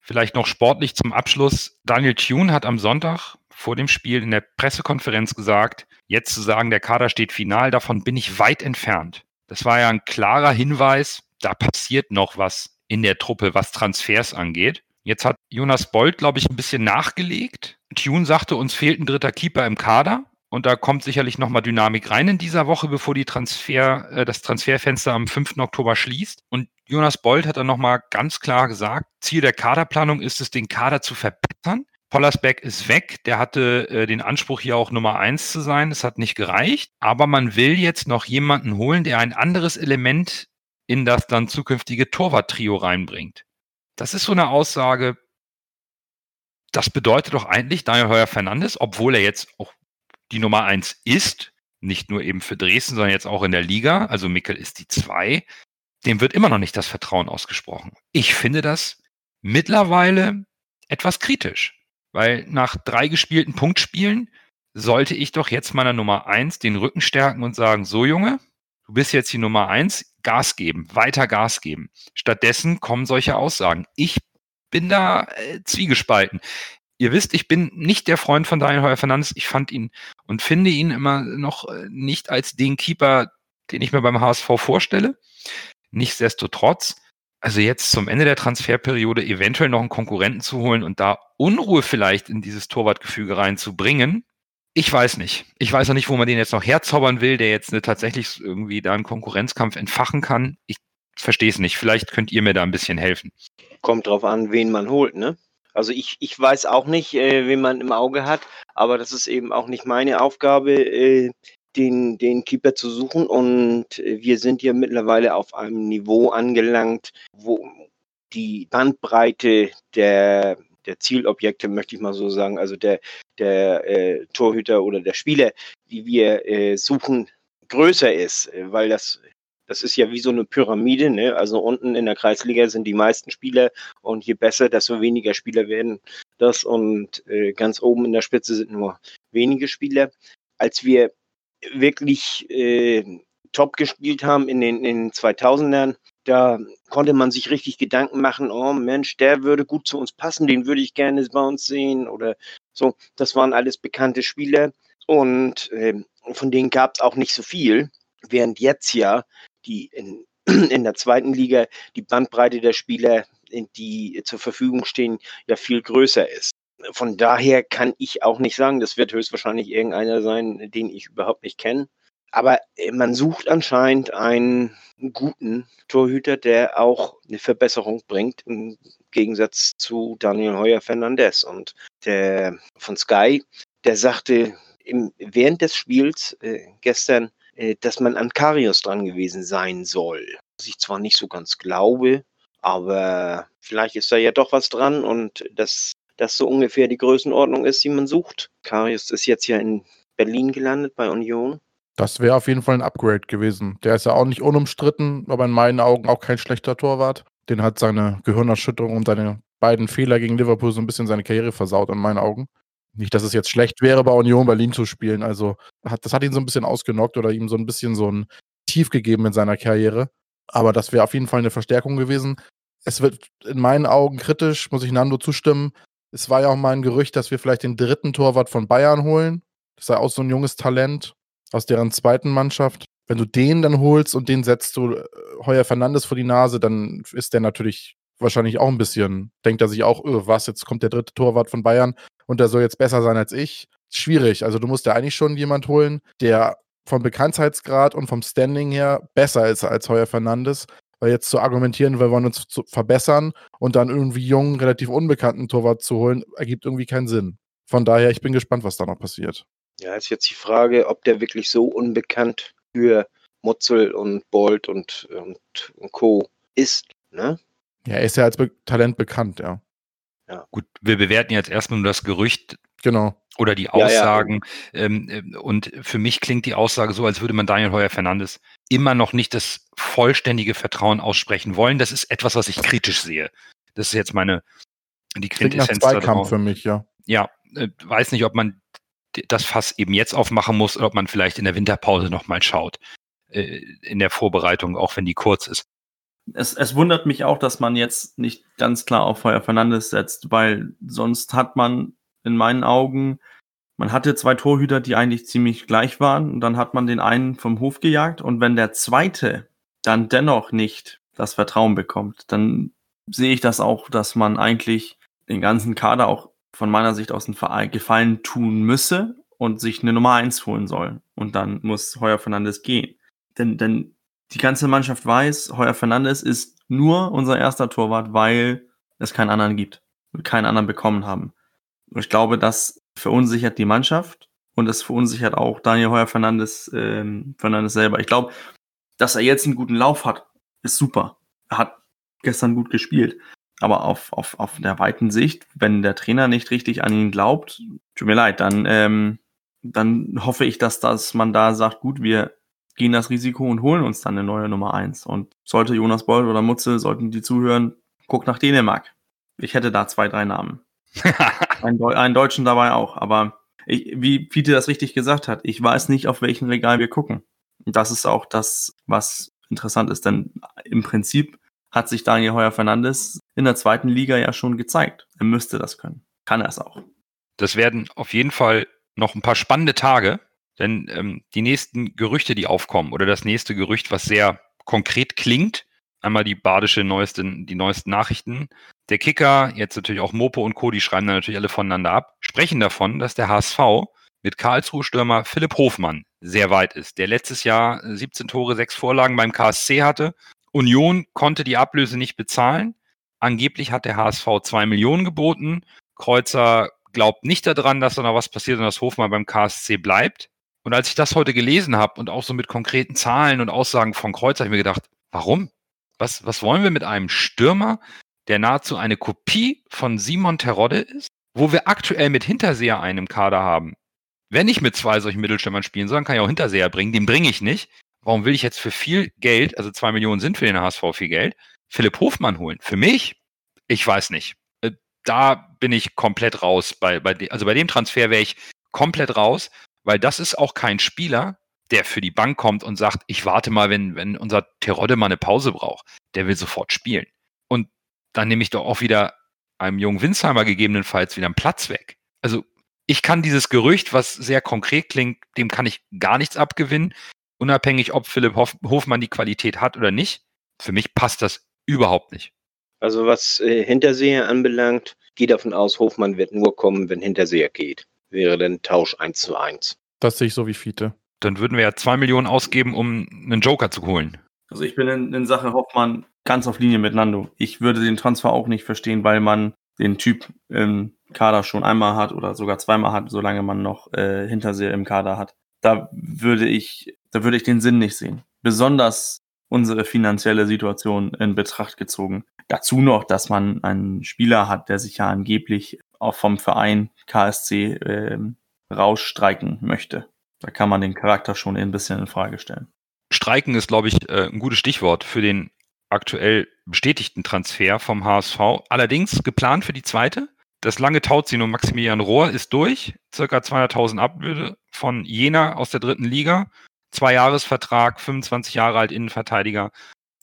Vielleicht noch sportlich zum Abschluss. Daniel Thune hat am Sonntag vor dem Spiel in der Pressekonferenz gesagt, jetzt zu sagen, der Kader steht final, davon bin ich weit entfernt. Das war ja ein klarer Hinweis, da passiert noch was in der Truppe, was Transfers angeht. Jetzt hat Jonas Bold, glaube ich, ein bisschen nachgelegt. Tune sagte, uns fehlt ein dritter Keeper im Kader. Und da kommt sicherlich nochmal Dynamik rein in dieser Woche, bevor die Transfer, äh, das Transferfenster am 5. Oktober schließt. Und Jonas Bold hat dann nochmal ganz klar gesagt, Ziel der Kaderplanung ist es, den Kader zu verbessern. Pollersbeck ist weg. Der hatte äh, den Anspruch, hier auch Nummer eins zu sein. Es hat nicht gereicht. Aber man will jetzt noch jemanden holen, der ein anderes Element in das dann zukünftige Torwart-Trio reinbringt. Das ist so eine Aussage, das bedeutet doch eigentlich Daniel Heuer Fernandes, obwohl er jetzt auch die Nummer eins ist, nicht nur eben für Dresden, sondern jetzt auch in der Liga, also Mickel ist die zwei, dem wird immer noch nicht das Vertrauen ausgesprochen. Ich finde das mittlerweile etwas kritisch, weil nach drei gespielten Punktspielen sollte ich doch jetzt meiner Nummer eins den Rücken stärken und sagen, so Junge, du bist jetzt die Nummer eins, Gas geben, weiter Gas geben. Stattdessen kommen solche Aussagen. Ich bin da äh, zwiegespalten ihr wisst, ich bin nicht der Freund von Daniel Heuer Fernandes. Ich fand ihn und finde ihn immer noch äh, nicht als den Keeper, den ich mir beim HSV vorstelle. Nichtsdestotrotz, also jetzt zum Ende der Transferperiode eventuell noch einen Konkurrenten zu holen und da Unruhe vielleicht in dieses Torwartgefüge reinzubringen, ich weiß nicht. Ich weiß auch nicht, wo man den jetzt noch herzaubern will, der jetzt tatsächlich irgendwie da einen Konkurrenzkampf entfachen kann. Ich verstehe es nicht. Vielleicht könnt ihr mir da ein bisschen helfen. Kommt drauf an, wen man holt, ne? Also ich, ich weiß auch nicht, äh, wen man im Auge hat, aber das ist eben auch nicht meine Aufgabe, äh, den, den Keeper zu suchen. Und wir sind ja mittlerweile auf einem Niveau angelangt, wo die Bandbreite der, der Zielobjekte, möchte ich mal so sagen, also der, der äh, Torhüter oder der Spieler, die wir äh, suchen, größer ist, äh, weil das das ist ja wie so eine Pyramide, ne? Also unten in der Kreisliga sind die meisten Spieler und je besser, desto weniger Spieler werden das und äh, ganz oben in der Spitze sind nur wenige Spieler. Als wir wirklich äh, top gespielt haben in den, in den 2000ern, da konnte man sich richtig Gedanken machen, oh Mensch, der würde gut zu uns passen, den würde ich gerne bei uns sehen oder so. Das waren alles bekannte Spieler und äh, von denen gab es auch nicht so viel. Während jetzt ja die in, (clears throat) in der zweiten Liga die Bandbreite der Spieler, die zur Verfügung stehen, ja viel größer ist. Von daher kann ich auch nicht sagen, das wird höchstwahrscheinlich irgendeiner sein, den ich überhaupt nicht kenne. Aber äh, man sucht anscheinend einen guten Torhüter, der auch eine Verbesserung bringt, im Gegensatz zu Daniel Heuer Fernandez. Und der von Sky, der sagte im, während des Spiels äh, gestern, dass man an Karius dran gewesen sein soll. Was ich zwar nicht so ganz glaube, aber vielleicht ist da ja doch was dran und dass das so ungefähr die Größenordnung ist, die man sucht. Karius ist jetzt ja in Berlin gelandet bei Union. Das wäre auf jeden Fall ein Upgrade gewesen. Der ist ja auch nicht unumstritten, aber in meinen Augen auch kein schlechter Torwart. Den hat seine Gehirnerschütterung und seine beiden Fehler gegen Liverpool so ein bisschen seine Karriere versaut, in meinen Augen. Nicht, dass es jetzt schlecht wäre, bei Union Berlin zu spielen. Also, hat, das hat ihn so ein bisschen ausgenockt oder ihm so ein bisschen so ein Tief gegeben in seiner Karriere. Aber das wäre auf jeden Fall eine Verstärkung gewesen. Es wird in meinen Augen kritisch, muss ich Nando zustimmen. Es war ja auch mal ein Gerücht, dass wir vielleicht den dritten Torwart von Bayern holen. Das sei auch so ein junges Talent aus deren zweiten Mannschaft. Wenn du den dann holst und den setzt du äh, Heuer Fernandes vor die Nase, dann ist der natürlich wahrscheinlich auch ein bisschen, denkt er sich auch, öh, was, jetzt kommt der dritte Torwart von Bayern und der soll jetzt besser sein als ich. Schwierig. Also du musst ja eigentlich schon jemand holen, der vom Bekanntheitsgrad und vom Standing her besser ist als Heuer Fernandes. Weil jetzt zu argumentieren, wir wollen uns zu verbessern und dann irgendwie jungen, relativ unbekannten Torwart zu holen, ergibt irgendwie keinen Sinn. Von daher, ich bin gespannt, was da noch passiert. Ja, ist jetzt die Frage, ob der wirklich so unbekannt für Mutzel und Bolt und, und, und Co. ist. Ne? Ja, er ist ja als Be Talent bekannt, ja. Ja. Gut, wir bewerten jetzt erstmal nur das Gerücht. Genau. Oder die Aussagen. Ja, ja. Ähm, äh, und für mich klingt die Aussage so, als würde man Daniel Heuer Fernandes immer noch nicht das vollständige Vertrauen aussprechen wollen. Das ist etwas, was ich kritisch sehe. Das ist jetzt meine, die Quintessenz. Zweikampf für mich, ja. Ja, äh, weiß nicht, ob man das Fass eben jetzt aufmachen muss oder ob man vielleicht in der Winterpause nochmal schaut. Äh, in der Vorbereitung, auch wenn die kurz ist. Es, es wundert mich auch, dass man jetzt nicht ganz klar auf Feuer Fernandes setzt, weil sonst hat man in meinen Augen, man hatte zwei Torhüter, die eigentlich ziemlich gleich waren und dann hat man den einen vom Hof gejagt und wenn der zweite dann dennoch nicht das Vertrauen bekommt, dann sehe ich das auch, dass man eigentlich den ganzen Kader auch von meiner Sicht aus einen Gefallen tun müsse und sich eine Nummer eins holen soll. Und dann muss Heuer Fernandes gehen. Denn, denn die ganze Mannschaft weiß, Heuer Fernandes ist nur unser erster Torwart, weil es keinen anderen gibt. Keinen anderen bekommen haben. Und ich glaube, das verunsichert die Mannschaft und es verunsichert auch Daniel Heuer Fernandes, ähm, Fernandes selber. Ich glaube, dass er jetzt einen guten Lauf hat, ist super. Er hat gestern gut gespielt. Aber auf, auf, auf der weiten Sicht, wenn der Trainer nicht richtig an ihn glaubt, tut mir leid, dann, ähm, dann hoffe ich, dass, dass man da sagt, gut, wir gehen das Risiko und holen uns dann eine neue Nummer eins. Und sollte Jonas Boll oder Mutzel, sollten die zuhören, guckt nach Dänemark. Ich hätte da zwei, drei Namen. (laughs) einen, einen, Deutschen dabei auch. Aber ich, wie Peter das richtig gesagt hat, ich weiß nicht, auf welchen Regal wir gucken. Und das ist auch das, was interessant ist. Denn im Prinzip hat sich Daniel Heuer Fernandes in der zweiten Liga ja schon gezeigt. Er müsste das können. Kann er es auch. Das werden auf jeden Fall noch ein paar spannende Tage, denn ähm, die nächsten Gerüchte, die aufkommen, oder das nächste Gerücht, was sehr konkret klingt, einmal die badische neuesten, die neuesten Nachrichten. Der Kicker, jetzt natürlich auch Mopo und Co., die schreiben da natürlich alle voneinander ab, sprechen davon, dass der HSV mit Karlsruhe-Stürmer Philipp Hofmann sehr weit ist, der letztes Jahr 17 Tore, 6 Vorlagen beim KSC hatte Union konnte die Ablöse nicht bezahlen. Angeblich hat der HSV zwei Millionen geboten. Kreuzer glaubt nicht daran, dass da noch was passiert und dass Hofmann beim KSC bleibt. Und als ich das heute gelesen habe und auch so mit konkreten Zahlen und Aussagen von Kreuzer, habe ich mir gedacht, warum? Was, was wollen wir mit einem Stürmer, der nahezu eine Kopie von Simon Terodde ist, wo wir aktuell mit Hinterseher einen im Kader haben? Wenn ich mit zwei solchen Mittelstürmern spielen soll, dann kann ich auch Hinterseher bringen. Den bringe ich nicht warum will ich jetzt für viel Geld, also zwei Millionen sind für den HSV viel Geld, Philipp Hofmann holen? Für mich? Ich weiß nicht. Äh, da bin ich komplett raus. Bei, bei also bei dem Transfer wäre ich komplett raus, weil das ist auch kein Spieler, der für die Bank kommt und sagt, ich warte mal, wenn, wenn unser Terodde mal eine Pause braucht. Der will sofort spielen. Und dann nehme ich doch auch wieder einem jungen Winsheimer gegebenenfalls wieder einen Platz weg. Also ich kann dieses Gerücht, was sehr konkret klingt, dem kann ich gar nichts abgewinnen unabhängig, ob Philipp Hof Hofmann die Qualität hat oder nicht. Für mich passt das überhaupt nicht. Also was äh, Hinterseher anbelangt, geht davon aus, Hofmann wird nur kommen, wenn Hinterseher geht. Wäre dann Tausch 1 zu 1. Das sehe ich so wie Fiete. Dann würden wir ja zwei Millionen ausgeben, um einen Joker zu holen. Also ich bin in, in Sache Hoffmann ganz auf Linie mit Nando. Ich würde den Transfer auch nicht verstehen, weil man den Typ im Kader schon einmal hat oder sogar zweimal hat, solange man noch äh, Hinterseher im Kader hat. Da würde ich da würde ich den Sinn nicht sehen. Besonders unsere finanzielle Situation in Betracht gezogen. Dazu noch, dass man einen Spieler hat, der sich ja angeblich auch vom Verein KSC äh, rausstreiken möchte. Da kann man den Charakter schon ein bisschen in Frage stellen. Streiken ist, glaube ich, äh, ein gutes Stichwort für den aktuell bestätigten Transfer vom HSV. Allerdings geplant für die zweite. Das lange Tauziehen um Maximilian Rohr ist durch. Circa 200.000 Ablöse von Jena aus der dritten Liga. Zwei-Jahres-Vertrag, 25 Jahre alt Innenverteidiger.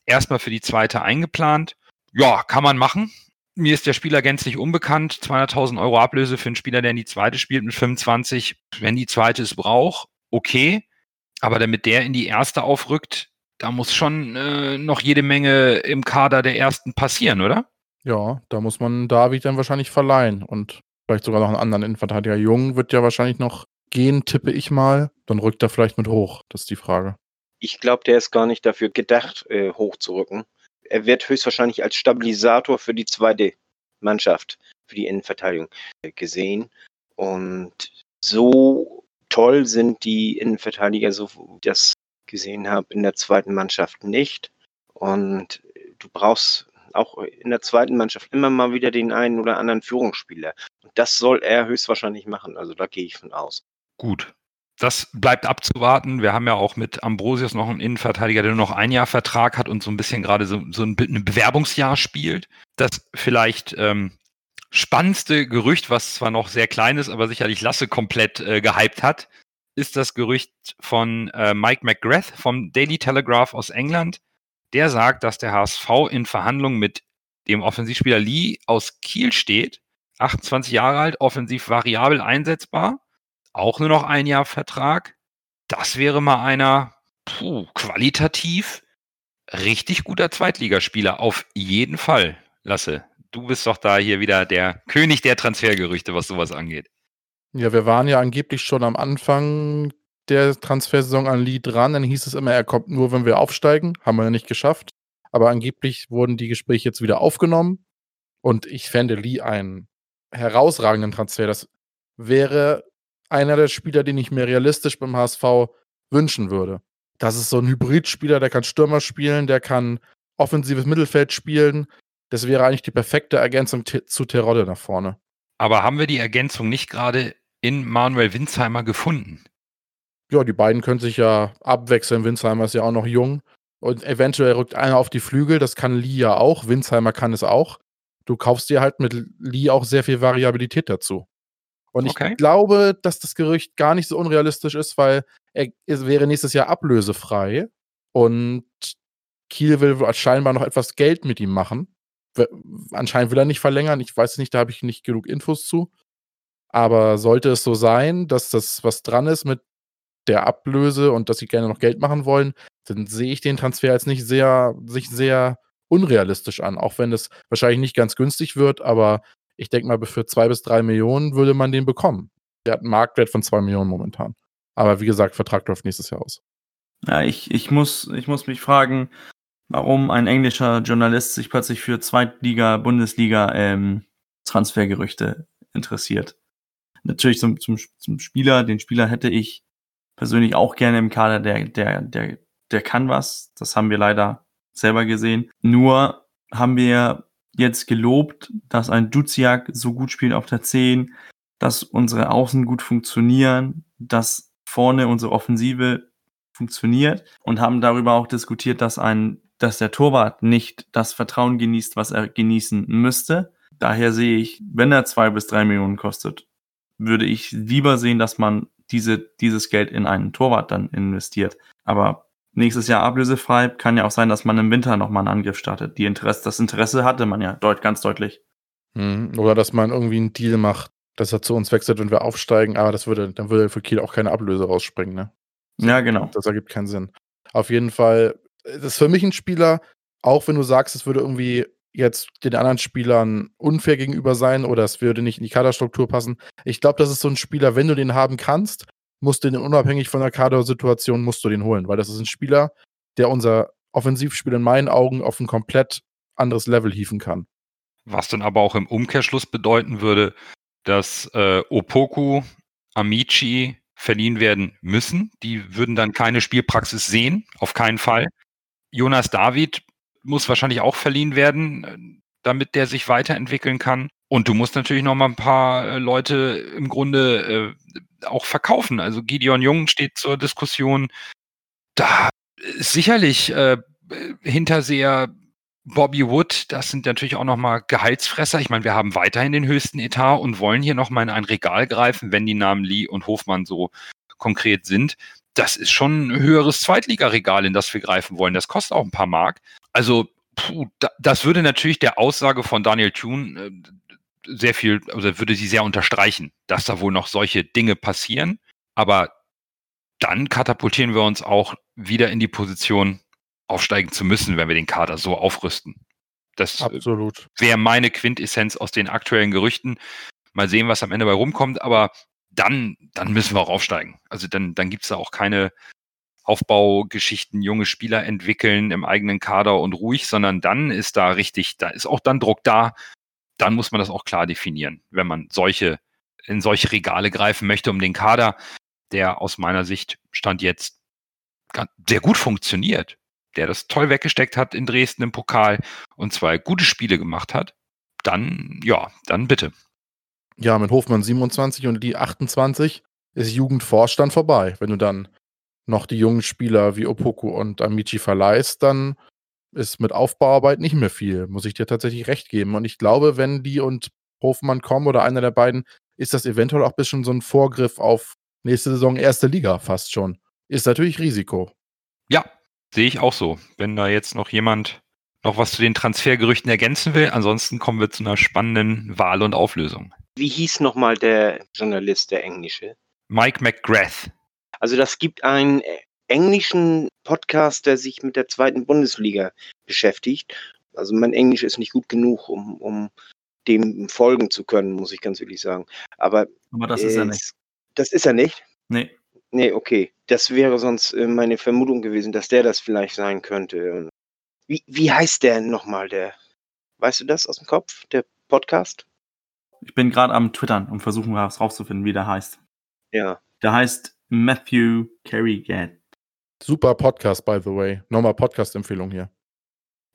Erstmal für die zweite eingeplant. Ja, kann man machen. Mir ist der Spieler gänzlich unbekannt. 200.000 Euro Ablöse für einen Spieler, der in die zweite spielt mit 25. Wenn die zweite es braucht, okay. Aber damit der in die erste aufrückt, da muss schon äh, noch jede Menge im Kader der ersten passieren, oder? Ja, da muss man David dann wahrscheinlich verleihen und vielleicht sogar noch einen anderen Innenverteidiger. Jung wird ja wahrscheinlich noch gehen, tippe ich mal. Dann rückt er vielleicht mit hoch. Das ist die Frage. Ich glaube, der ist gar nicht dafür gedacht, äh, hochzurücken. Er wird höchstwahrscheinlich als Stabilisator für die zweite Mannschaft, für die Innenverteidigung gesehen. Und so toll sind die Innenverteidiger, so wie ich das gesehen habe, in der zweiten Mannschaft nicht. Und du brauchst auch in der zweiten Mannschaft immer mal wieder den einen oder anderen Führungsspieler. Und das soll er höchstwahrscheinlich machen. Also da gehe ich von aus. Gut. Das bleibt abzuwarten. Wir haben ja auch mit Ambrosius noch einen Innenverteidiger, der nur noch ein Jahr Vertrag hat und so ein bisschen gerade so, so ein, Bewerbungsjahr spielt. Das vielleicht ähm, spannendste Gerücht, was zwar noch sehr klein ist, aber sicherlich Lasse komplett äh, gehypt hat, ist das Gerücht von äh, Mike McGrath vom Daily Telegraph aus England. Der sagt, dass der HSV in Verhandlungen mit dem Offensivspieler Lee aus Kiel steht. 28 Jahre alt, offensiv variabel einsetzbar. Auch nur noch ein Jahr Vertrag. Das wäre mal einer, puh, qualitativ richtig guter Zweitligaspieler. Auf jeden Fall, Lasse du bist doch da hier wieder der König der Transfergerüchte, was sowas angeht. Ja, wir waren ja angeblich schon am Anfang der Transfersaison an Lee dran. Dann hieß es immer, er kommt nur, wenn wir aufsteigen. Haben wir ja nicht geschafft. Aber angeblich wurden die Gespräche jetzt wieder aufgenommen. Und ich fände Lee einen herausragenden Transfer. Das wäre einer der Spieler, den ich mir realistisch beim HSV wünschen würde. Das ist so ein Hybridspieler, der kann Stürmer spielen, der kann offensives Mittelfeld spielen, das wäre eigentlich die perfekte Ergänzung zu Terodde nach vorne. Aber haben wir die Ergänzung nicht gerade in Manuel Winsheimer gefunden? Ja, die beiden können sich ja abwechseln. Winsheimer ist ja auch noch jung. Und eventuell rückt einer auf die Flügel. Das kann Lee ja auch. Winsheimer kann es auch. Du kaufst dir halt mit Lee auch sehr viel Variabilität dazu. Und okay. ich glaube, dass das Gerücht gar nicht so unrealistisch ist, weil er, er wäre nächstes Jahr ablösefrei. Und Kiel will scheinbar noch etwas Geld mit ihm machen anscheinend will er nicht verlängern. Ich weiß nicht, da habe ich nicht genug Infos zu. Aber sollte es so sein, dass das was dran ist mit der Ablöse und dass sie gerne noch Geld machen wollen, dann sehe ich den Transfer als nicht sehr, sich sehr unrealistisch an. Auch wenn es wahrscheinlich nicht ganz günstig wird, aber ich denke mal, für zwei bis drei Millionen würde man den bekommen. Der hat einen Marktwert von zwei Millionen momentan. Aber wie gesagt, Vertrag läuft nächstes Jahr aus. Ja, ich, ich, muss, ich muss mich fragen, warum ein englischer Journalist sich plötzlich für Zweitliga, Bundesliga ähm, Transfergerüchte interessiert. Natürlich zum, zum, zum Spieler, den Spieler hätte ich persönlich auch gerne im Kader, der, der, der, der kann was. Das haben wir leider selber gesehen. Nur haben wir jetzt gelobt, dass ein Duziak so gut spielt auf der 10, dass unsere Außen gut funktionieren, dass vorne unsere Offensive funktioniert und haben darüber auch diskutiert, dass ein dass der Torwart nicht das Vertrauen genießt, was er genießen müsste. Daher sehe ich, wenn er zwei bis drei Millionen kostet, würde ich lieber sehen, dass man diese, dieses Geld in einen Torwart dann investiert. Aber nächstes Jahr ablösefrei kann ja auch sein, dass man im Winter nochmal einen Angriff startet. Die Interesse, das Interesse hatte man ja deut, ganz deutlich. Mhm. Oder dass man irgendwie einen Deal macht, dass er zu uns wechselt, wenn wir aufsteigen, aber das würde, dann würde für Kiel auch keine Ablöse rausspringen, ne? Ja, genau. Das ergibt keinen Sinn. Auf jeden Fall das ist für mich ein Spieler, auch wenn du sagst, es würde irgendwie jetzt den anderen Spielern unfair gegenüber sein oder es würde nicht in die Kaderstruktur passen. Ich glaube, das ist so ein Spieler, wenn du den haben kannst, musst du den unabhängig von der Kadersituation musst du den holen, weil das ist ein Spieler, der unser Offensivspiel in meinen Augen auf ein komplett anderes Level hieven kann. Was dann aber auch im Umkehrschluss bedeuten würde, dass äh, Opoku, Amici verliehen werden müssen. Die würden dann keine Spielpraxis sehen, auf keinen Fall. Jonas David muss wahrscheinlich auch verliehen werden, damit der sich weiterentwickeln kann. Und du musst natürlich noch mal ein paar äh, Leute im Grunde äh, auch verkaufen. Also Gideon Jung steht zur Diskussion. Da ist sicherlich äh, Hinterseher Bobby Wood, das sind natürlich auch noch mal Gehaltsfresser. Ich meine, wir haben weiterhin den höchsten Etat und wollen hier noch mal in ein Regal greifen, wenn die Namen Lee und Hofmann so konkret sind das ist schon ein höheres Zweitligaregal, in das wir greifen wollen. Das kostet auch ein paar Mark. Also, puh, das würde natürlich der Aussage von Daniel Thune äh, sehr viel, also würde sie sehr unterstreichen, dass da wohl noch solche Dinge passieren. Aber dann katapultieren wir uns auch wieder in die Position, aufsteigen zu müssen, wenn wir den Kader so aufrüsten. Das äh, wäre meine Quintessenz aus den aktuellen Gerüchten. Mal sehen, was am Ende bei rumkommt. Aber dann, dann müssen wir auch aufsteigen. Also dann, dann gibt es da auch keine Aufbaugeschichten, junge Spieler entwickeln im eigenen Kader und ruhig, sondern dann ist da richtig, da ist auch dann Druck da. Dann muss man das auch klar definieren, wenn man solche, in solche Regale greifen möchte, um den Kader, der aus meiner Sicht Stand jetzt sehr gut funktioniert, der das toll weggesteckt hat in Dresden im Pokal und zwei gute Spiele gemacht hat, dann, ja, dann bitte. Ja, mit Hofmann 27 und die 28 ist Jugendvorstand vorbei. Wenn du dann noch die jungen Spieler wie Opoku und Amici verleihst, dann ist mit Aufbauarbeit nicht mehr viel, muss ich dir tatsächlich recht geben. Und ich glaube, wenn die und Hofmann kommen oder einer der beiden, ist das eventuell auch ein bisschen so ein Vorgriff auf nächste Saison erste Liga fast schon. Ist natürlich Risiko. Ja, sehe ich auch so. Wenn da jetzt noch jemand noch was zu den Transfergerüchten ergänzen will, ansonsten kommen wir zu einer spannenden Wahl und Auflösung. Wie hieß nochmal der Journalist, der englische? Mike McGrath. Also das gibt einen äh, englischen Podcast, der sich mit der zweiten Bundesliga beschäftigt. Also mein Englisch ist nicht gut genug, um, um dem folgen zu können, muss ich ganz ehrlich sagen. Aber, Aber das ist er nicht. Das ist er nicht? Nee. Nee, okay. Das wäre sonst äh, meine Vermutung gewesen, dass der das vielleicht sein könnte. Wie, wie heißt der nochmal, der? Weißt du das aus dem Kopf, der Podcast? Ich bin gerade am Twittern und versuchen was rauszufinden, wie der heißt. Ja. Der heißt Matthew Carrigan. Super Podcast, by the way. Nochmal Podcast-Empfehlung hier.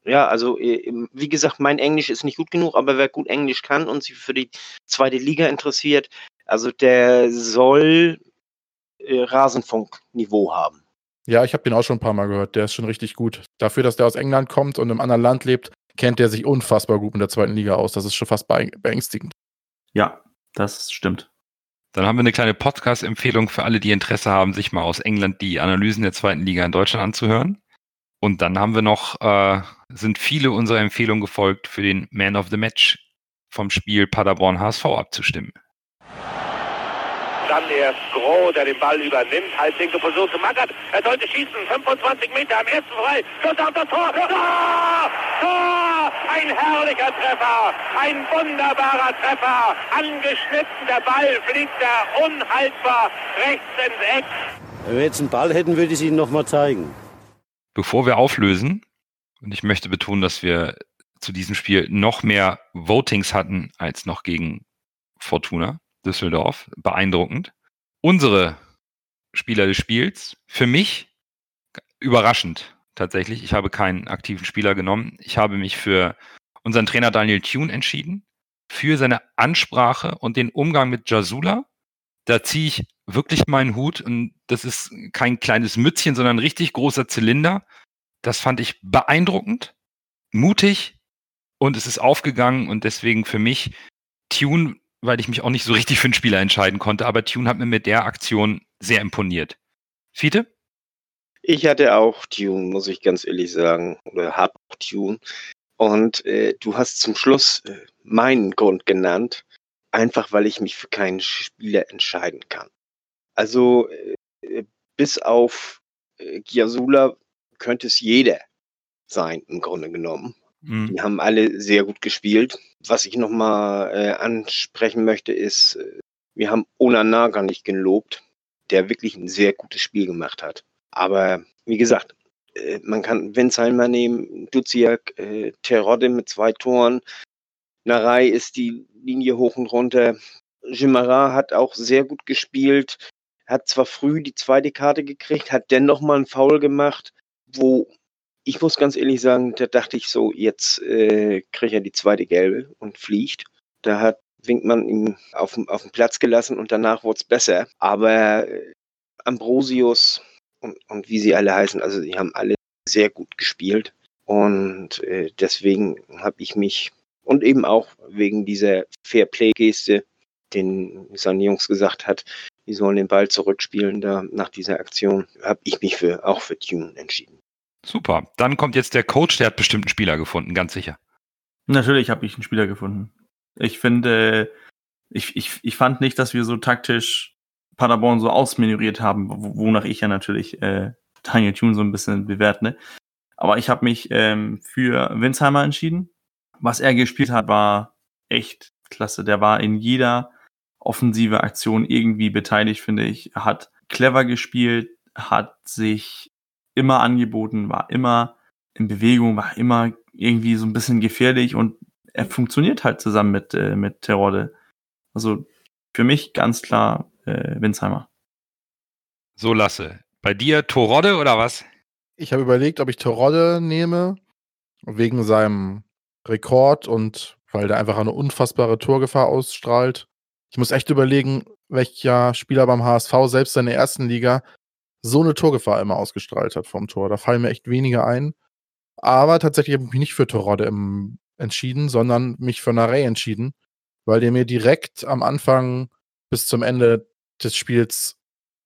Ja, also äh, wie gesagt, mein Englisch ist nicht gut genug, aber wer gut Englisch kann und sich für die zweite Liga interessiert, also der soll äh, Rasenfunk-Niveau haben. Ja, ich habe den auch schon ein paar Mal gehört. Der ist schon richtig gut. Dafür, dass der aus England kommt und im anderen Land lebt, kennt der sich unfassbar gut in der zweiten Liga aus. Das ist schon fast beängstigend. Ja, das stimmt. Dann haben wir eine kleine Podcast-Empfehlung für alle, die Interesse haben, sich mal aus England die Analysen der zweiten Liga in Deutschland anzuhören. Und dann haben wir noch, äh, sind viele unserer Empfehlungen gefolgt, für den Man of the Match vom Spiel Paderborn HSV abzustimmen. Dann erst Groh, der den Ball übernimmt, halblinke Position zu Mackert. Er sollte schießen, 25 Meter am ersten frei. Schuss auf das Tor. Tor! Tor! Ein herrlicher Treffer, ein wunderbarer Treffer. Angeschnitten, der Ball fliegt da unhaltbar rechts ins Eck. Wenn wir jetzt einen Ball hätten, würde ich es Ihnen nochmal zeigen. Bevor wir auflösen, und ich möchte betonen, dass wir zu diesem Spiel noch mehr Votings hatten als noch gegen Fortuna, Düsseldorf. Beeindruckend. Unsere Spieler des Spiels. Für mich überraschend tatsächlich. Ich habe keinen aktiven Spieler genommen. Ich habe mich für unseren Trainer Daniel Thune entschieden. Für seine Ansprache und den Umgang mit Jasula. Da ziehe ich wirklich meinen Hut und das ist kein kleines Mützchen, sondern ein richtig großer Zylinder. Das fand ich beeindruckend, mutig und es ist aufgegangen und deswegen für mich Tune weil ich mich auch nicht so richtig für einen Spieler entscheiden konnte. Aber Tune hat mir mit der Aktion sehr imponiert. Fiete? Ich hatte auch Tune, muss ich ganz ehrlich sagen. Oder hab auch Tune. Und äh, du hast zum Schluss äh, meinen Grund genannt. Einfach weil ich mich für keinen Spieler entscheiden kann. Also äh, bis auf äh, Giasula könnte es jeder sein, im Grunde genommen. Mhm. Die haben alle sehr gut gespielt. Was ich nochmal äh, ansprechen möchte, ist, äh, wir haben Onana gar nicht gelobt, der wirklich ein sehr gutes Spiel gemacht hat. Aber wie gesagt, äh, man kann Winsheimer nehmen, Duziak, äh, Terodde mit zwei Toren. Narei ist die Linie hoch und runter. Jimara hat auch sehr gut gespielt, hat zwar früh die zweite Karte gekriegt, hat dennoch mal einen Foul gemacht, wo ich muss ganz ehrlich sagen, da dachte ich so, jetzt äh, kriegt er die zweite gelbe und fliegt. Da hat Winkmann ihn auf, auf den Platz gelassen und danach wurde es besser. Aber äh, Ambrosius und, und wie sie alle heißen, also die haben alle sehr gut gespielt. Und äh, deswegen habe ich mich und eben auch wegen dieser Fairplay-Geste, den seine Jungs gesagt hat, die sollen den Ball zurückspielen da nach dieser Aktion, habe ich mich für auch für Tune entschieden. Super. Dann kommt jetzt der Coach, der hat bestimmt einen Spieler gefunden, ganz sicher. Natürlich habe ich einen Spieler gefunden. Ich finde, ich, ich, ich fand nicht, dass wir so taktisch Paderborn so ausmenuriert haben, wonach ich ja natürlich äh, Daniel Thune so ein bisschen bewerte. Ne? Aber ich habe mich ähm, für Winsheimer entschieden. Was er gespielt hat, war echt klasse. Der war in jeder offensive Aktion irgendwie beteiligt, finde ich. Hat clever gespielt, hat sich immer angeboten, war immer in Bewegung, war immer irgendwie so ein bisschen gefährlich und er funktioniert halt zusammen mit, äh, mit Terodde. Also für mich ganz klar äh, Winsheimer. So lasse. Bei dir Torodde oder was? Ich habe überlegt, ob ich Terodde nehme, wegen seinem Rekord und weil der einfach eine unfassbare Torgefahr ausstrahlt. Ich muss echt überlegen, welcher Spieler beim HSV selbst in der ersten Liga so eine Torgefahr immer ausgestrahlt hat vom Tor. Da fallen mir echt wenige ein. Aber tatsächlich habe ich mich nicht für Terodde im, entschieden, sondern mich für Narey entschieden, weil der mir direkt am Anfang bis zum Ende des Spiels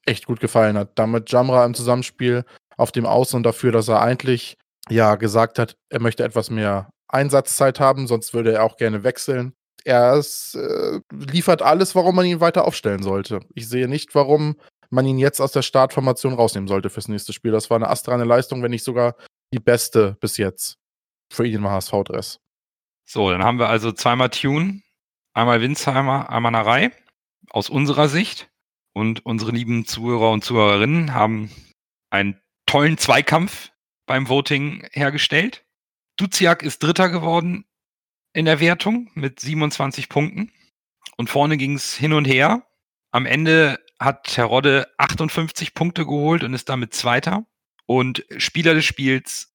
echt gut gefallen hat. Damit Jamra im Zusammenspiel auf dem Außen und dafür, dass er eigentlich ja gesagt hat, er möchte etwas mehr Einsatzzeit haben, sonst würde er auch gerne wechseln. Er ist, äh, liefert alles, warum man ihn weiter aufstellen sollte. Ich sehe nicht, warum man ihn jetzt aus der Startformation rausnehmen sollte fürs nächste Spiel. Das war eine astreine Leistung, wenn nicht sogar die beste bis jetzt für ihn im HSV-Dress. So, dann haben wir also zweimal Tune, einmal Winsheimer, einmal Narei aus unserer Sicht. Und unsere lieben Zuhörer und Zuhörerinnen haben einen tollen Zweikampf beim Voting hergestellt. Duziak ist Dritter geworden in der Wertung mit 27 Punkten. Und vorne ging es hin und her. Am Ende hat Terodde 58 Punkte geholt und ist damit Zweiter. Und Spieler des Spiels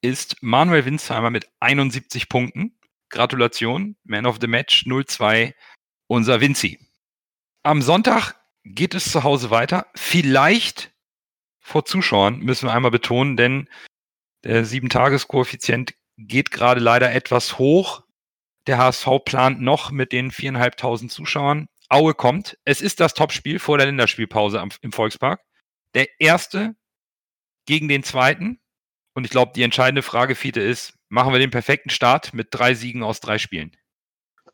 ist Manuel Winsheimer mit 71 Punkten. Gratulation, Man of the Match 0-2, unser Vinci. Am Sonntag geht es zu Hause weiter. Vielleicht vor Zuschauern müssen wir einmal betonen, denn der Sieben-Tages-Koeffizient geht gerade leider etwas hoch. Der HSV plant noch mit den viereinhalbtausend Zuschauern. Aue kommt. Es ist das Topspiel vor der Länderspielpause am, im Volkspark. Der erste gegen den zweiten. Und ich glaube, die entscheidende Frage, Fiete, ist, machen wir den perfekten Start mit drei Siegen aus drei Spielen?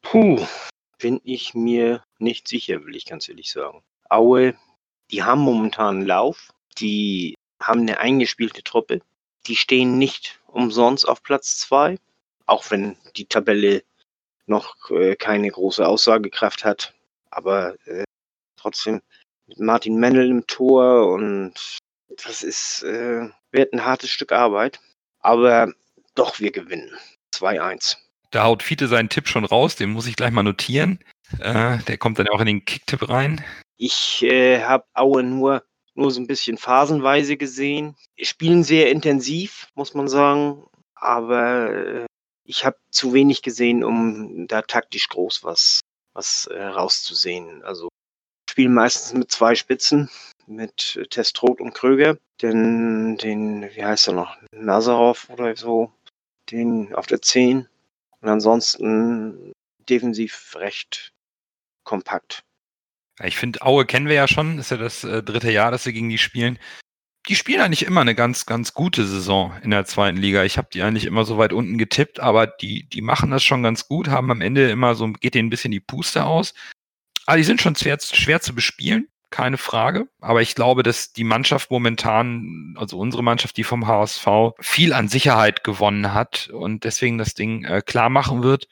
Puh, bin ich mir nicht sicher, will ich ganz ehrlich sagen. Aue, die haben momentan einen Lauf, die haben eine eingespielte Truppe, die stehen nicht umsonst auf Platz zwei, auch wenn die Tabelle noch äh, keine große Aussagekraft hat. Aber äh, trotzdem mit Martin Mendel im Tor und das ist, äh, wird ein hartes Stück Arbeit. Aber doch, wir gewinnen. 2-1. Da haut Fiete seinen Tipp schon raus, den muss ich gleich mal notieren. Äh, der kommt dann auch in den Kicktipp rein. Ich äh, habe Aue nur, nur so ein bisschen phasenweise gesehen. Spielen sehr intensiv, muss man sagen. Aber äh, ich habe zu wenig gesehen, um da taktisch groß was, was äh, rauszusehen. Also spielen meistens mit zwei Spitzen, mit Testrot und Kröger. Denn den, wie heißt er noch, Nazarov oder so, den auf der 10. Und ansonsten defensiv recht kompakt. Ich finde, Aue kennen wir ja schon, ist ja das äh, dritte Jahr, dass wir gegen die spielen. Die spielen eigentlich immer eine ganz, ganz gute Saison in der zweiten Liga. Ich habe die eigentlich immer so weit unten getippt, aber die, die machen das schon ganz gut, haben am Ende immer so, geht denen ein bisschen die Puste aus. Aber die sind schon schwer, schwer zu bespielen keine Frage. Aber ich glaube, dass die Mannschaft momentan, also unsere Mannschaft, die vom HSV, viel an Sicherheit gewonnen hat und deswegen das Ding äh, klar machen wird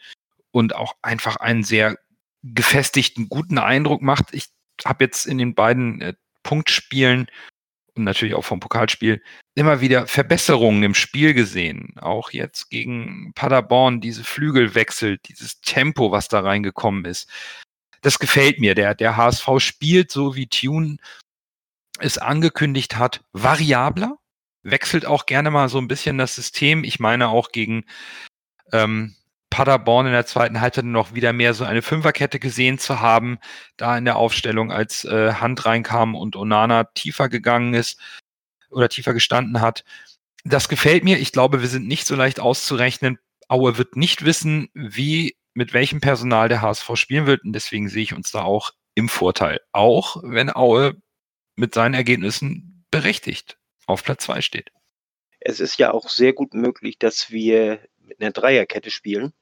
und auch einfach einen sehr gefestigten, guten Eindruck macht. Ich habe jetzt in den beiden äh, Punktspielen natürlich auch vom Pokalspiel immer wieder Verbesserungen im Spiel gesehen. Auch jetzt gegen Paderborn, diese Flügelwechsel, dieses Tempo, was da reingekommen ist das gefällt mir. Der, der HSV spielt so, wie Tune es angekündigt hat, variabler, wechselt auch gerne mal so ein bisschen das System. Ich meine auch gegen ähm, Paderborn in der zweiten Halbzeit noch wieder mehr so eine Fünferkette gesehen zu haben, da in der Aufstellung, als äh, Hand reinkam und Onana tiefer gegangen ist oder tiefer gestanden hat. Das gefällt mir. Ich glaube, wir sind nicht so leicht auszurechnen. Aue wird nicht wissen, wie mit welchem Personal der HSV spielen wird. Und deswegen sehe ich uns da auch im Vorteil. Auch wenn Aue mit seinen Ergebnissen berechtigt auf Platz 2 steht. Es ist ja auch sehr gut möglich, dass wir mit einer Dreierkette spielen,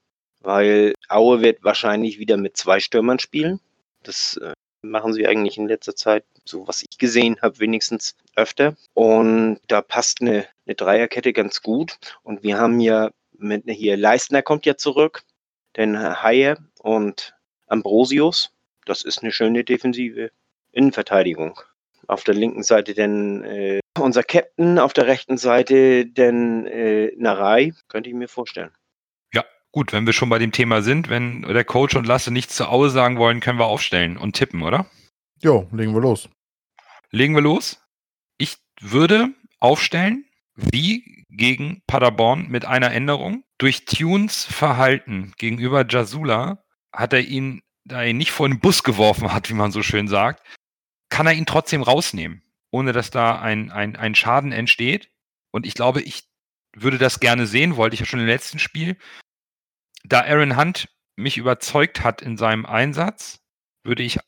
weil Aue wird wahrscheinlich wieder mit zwei Stürmern spielen. Das äh, machen sie eigentlich in letzter Zeit, so was ich gesehen habe, wenigstens öfter. Und da passt eine, eine Dreierkette ganz gut. Und wir haben ja mit hier Leistner kommt ja zurück denn Haie und Ambrosius, das ist eine schöne defensive Innenverteidigung. Auf der linken Seite dann äh, unser Captain, auf der rechten Seite dann äh, Narei, könnte ich mir vorstellen. Gut, wenn wir schon bei dem Thema sind, wenn der Coach und Lasse nichts zu Aue sagen wollen, können wir aufstellen und tippen, oder? Jo, legen wir los. Legen wir los. Ich würde aufstellen, wie gegen Paderborn mit einer Änderung. Durch Tunes Verhalten gegenüber Jasula hat er ihn, da er ihn nicht vor den Bus geworfen hat, wie man so schön sagt, kann er ihn trotzdem rausnehmen, ohne dass da ein, ein, ein Schaden entsteht. Und ich glaube, ich würde das gerne sehen, wollte ich ja schon im letzten Spiel. Da Aaron Hunt mich überzeugt hat in seinem Einsatz, würde ich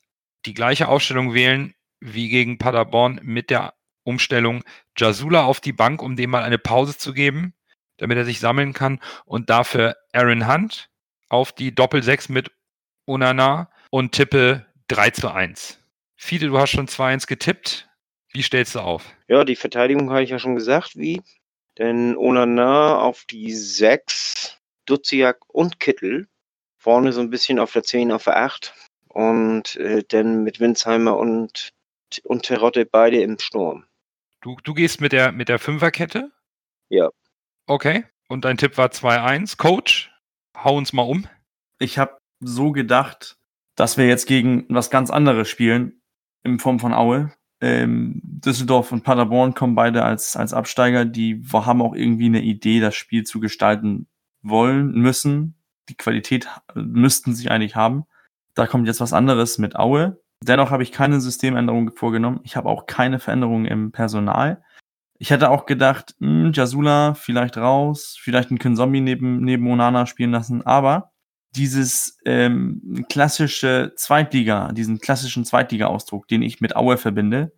die gleiche Aufstellung wählen wie gegen Paderborn mit der Umstellung Jasula auf die Bank, um dem mal eine Pause zu geben, damit er sich sammeln kann und dafür Aaron Hunt auf die Doppel-6 mit Onana und tippe 3 zu 1. Fiete, du hast schon 2-1 getippt. Wie stellst du auf? Ja, die Verteidigung habe ich ja schon gesagt, wie. Denn Onana auf die 6, Duziak und Kittel. Vorne so ein bisschen auf der 10, auf der 8. Und äh, dann mit Winsheimer und, und Terotte beide im Sturm. Du, du gehst mit der, mit der Fünferkette? Ja. Okay. Und dein Tipp war 2-1. Coach, hau uns mal um. Ich habe so gedacht, dass wir jetzt gegen was ganz anderes spielen in Form von Aue. Ähm, Düsseldorf und Paderborn kommen beide als, als Absteiger. Die haben auch irgendwie eine Idee, das Spiel zu gestalten wollen, müssen. Die Qualität müssten sie eigentlich haben. Da kommt jetzt was anderes mit Aue. Dennoch habe ich keine Systemänderung vorgenommen. Ich habe auch keine Veränderungen im Personal. Ich hätte auch gedacht, mh, hm, Jasula vielleicht raus, vielleicht einen Kinzombie neben, neben Onana spielen lassen, aber dieses ähm, klassische Zweitliga, diesen klassischen Zweitliga-Ausdruck, den ich mit Aue verbinde,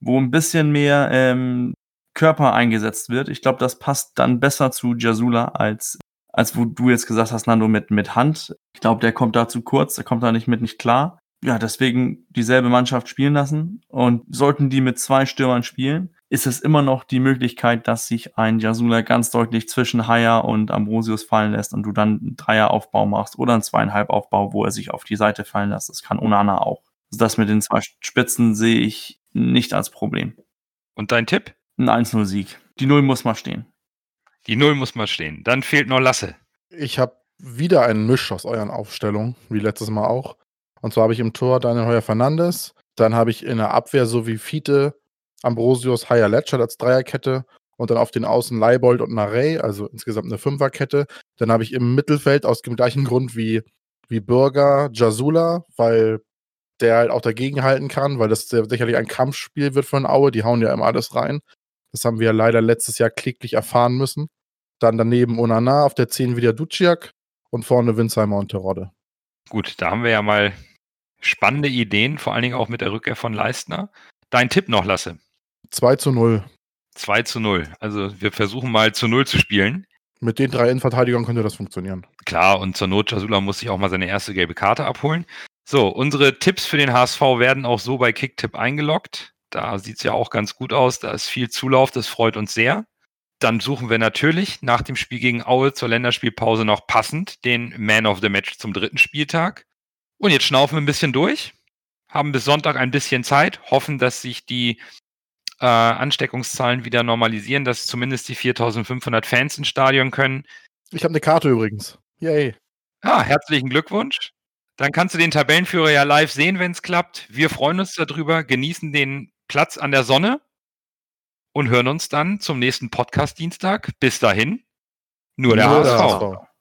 wo ein bisschen mehr ähm, Körper eingesetzt wird. Ich glaube, das passt dann besser zu Jasula als als wo du jetzt gesagt hast, Nando, mit, mit Hand. Ich glaube, der kommt da zu kurz, der kommt da nicht mit nicht klar. Ja, deswegen dieselbe Mannschaft spielen lassen. Und sollten die mit zwei Stürmern spielen, ist es immer noch die Möglichkeit, dass sich ein Jasula ganz deutlich zwischen Haya und Ambrosius fallen lässt und du dann einen Dreieraufbau machst oder einen Zweieinhalb-Aufbau, wo er sich auf die Seite fallen lässt. Das kann Onana auch. Also das mit den zwei Spitzen sehe ich nicht als Problem. Und dein Tipp? Ein 1-0-Sieg. Die Null muss mal stehen. Die Null muss mal stehen. Dann fehlt noch Lasse. Ich habe wieder einen Misch aus euren Aufstellungen, wie letztes Mal auch. Und zwar habe ich im Tor Daniel Heuer Fernandes. Dann habe ich in der Abwehr so wie Fiete Ambrosius, Haya Ledger als Dreierkette und dann auf den Außen Leibold und Narey, also insgesamt eine Fünferkette. Dann habe ich im Mittelfeld aus dem gleichen Grund wie, wie Bürger Jasula, weil der halt auch dagegen halten kann, weil das sicherlich ein Kampfspiel wird von Aue. Die hauen ja immer alles rein. Das haben wir leider letztes Jahr kläglich erfahren müssen. Dann daneben Onana, auf der 10 wieder Duciak und vorne Winsheimer und Terodde. Gut, da haben wir ja mal spannende Ideen, vor allen Dingen auch mit der Rückkehr von Leistner. Dein Tipp noch, Lasse. 2 zu 0. 2 zu 0. Also wir versuchen mal zu 0 zu spielen. Mit den drei Innenverteidigern könnte das funktionieren. Klar, und zur Not, Jasula muss sich auch mal seine erste gelbe Karte abholen. So, unsere Tipps für den HSV werden auch so bei Kicktipp eingeloggt. Da sieht es ja auch ganz gut aus. Da ist viel Zulauf, das freut uns sehr. Dann suchen wir natürlich nach dem Spiel gegen Aue zur Länderspielpause noch passend den Man of the Match zum dritten Spieltag. Und jetzt schnaufen wir ein bisschen durch, haben bis Sonntag ein bisschen Zeit, hoffen, dass sich die äh, Ansteckungszahlen wieder normalisieren, dass zumindest die 4500 Fans ins Stadion können. Ich habe eine Karte übrigens. Yay. Ah, herzlichen Glückwunsch. Dann kannst du den Tabellenführer ja live sehen, wenn es klappt. Wir freuen uns darüber, genießen den Platz an der Sonne und hören uns dann zum nächsten Podcast Dienstag. Bis dahin, nur der, nur HSV. der HSV.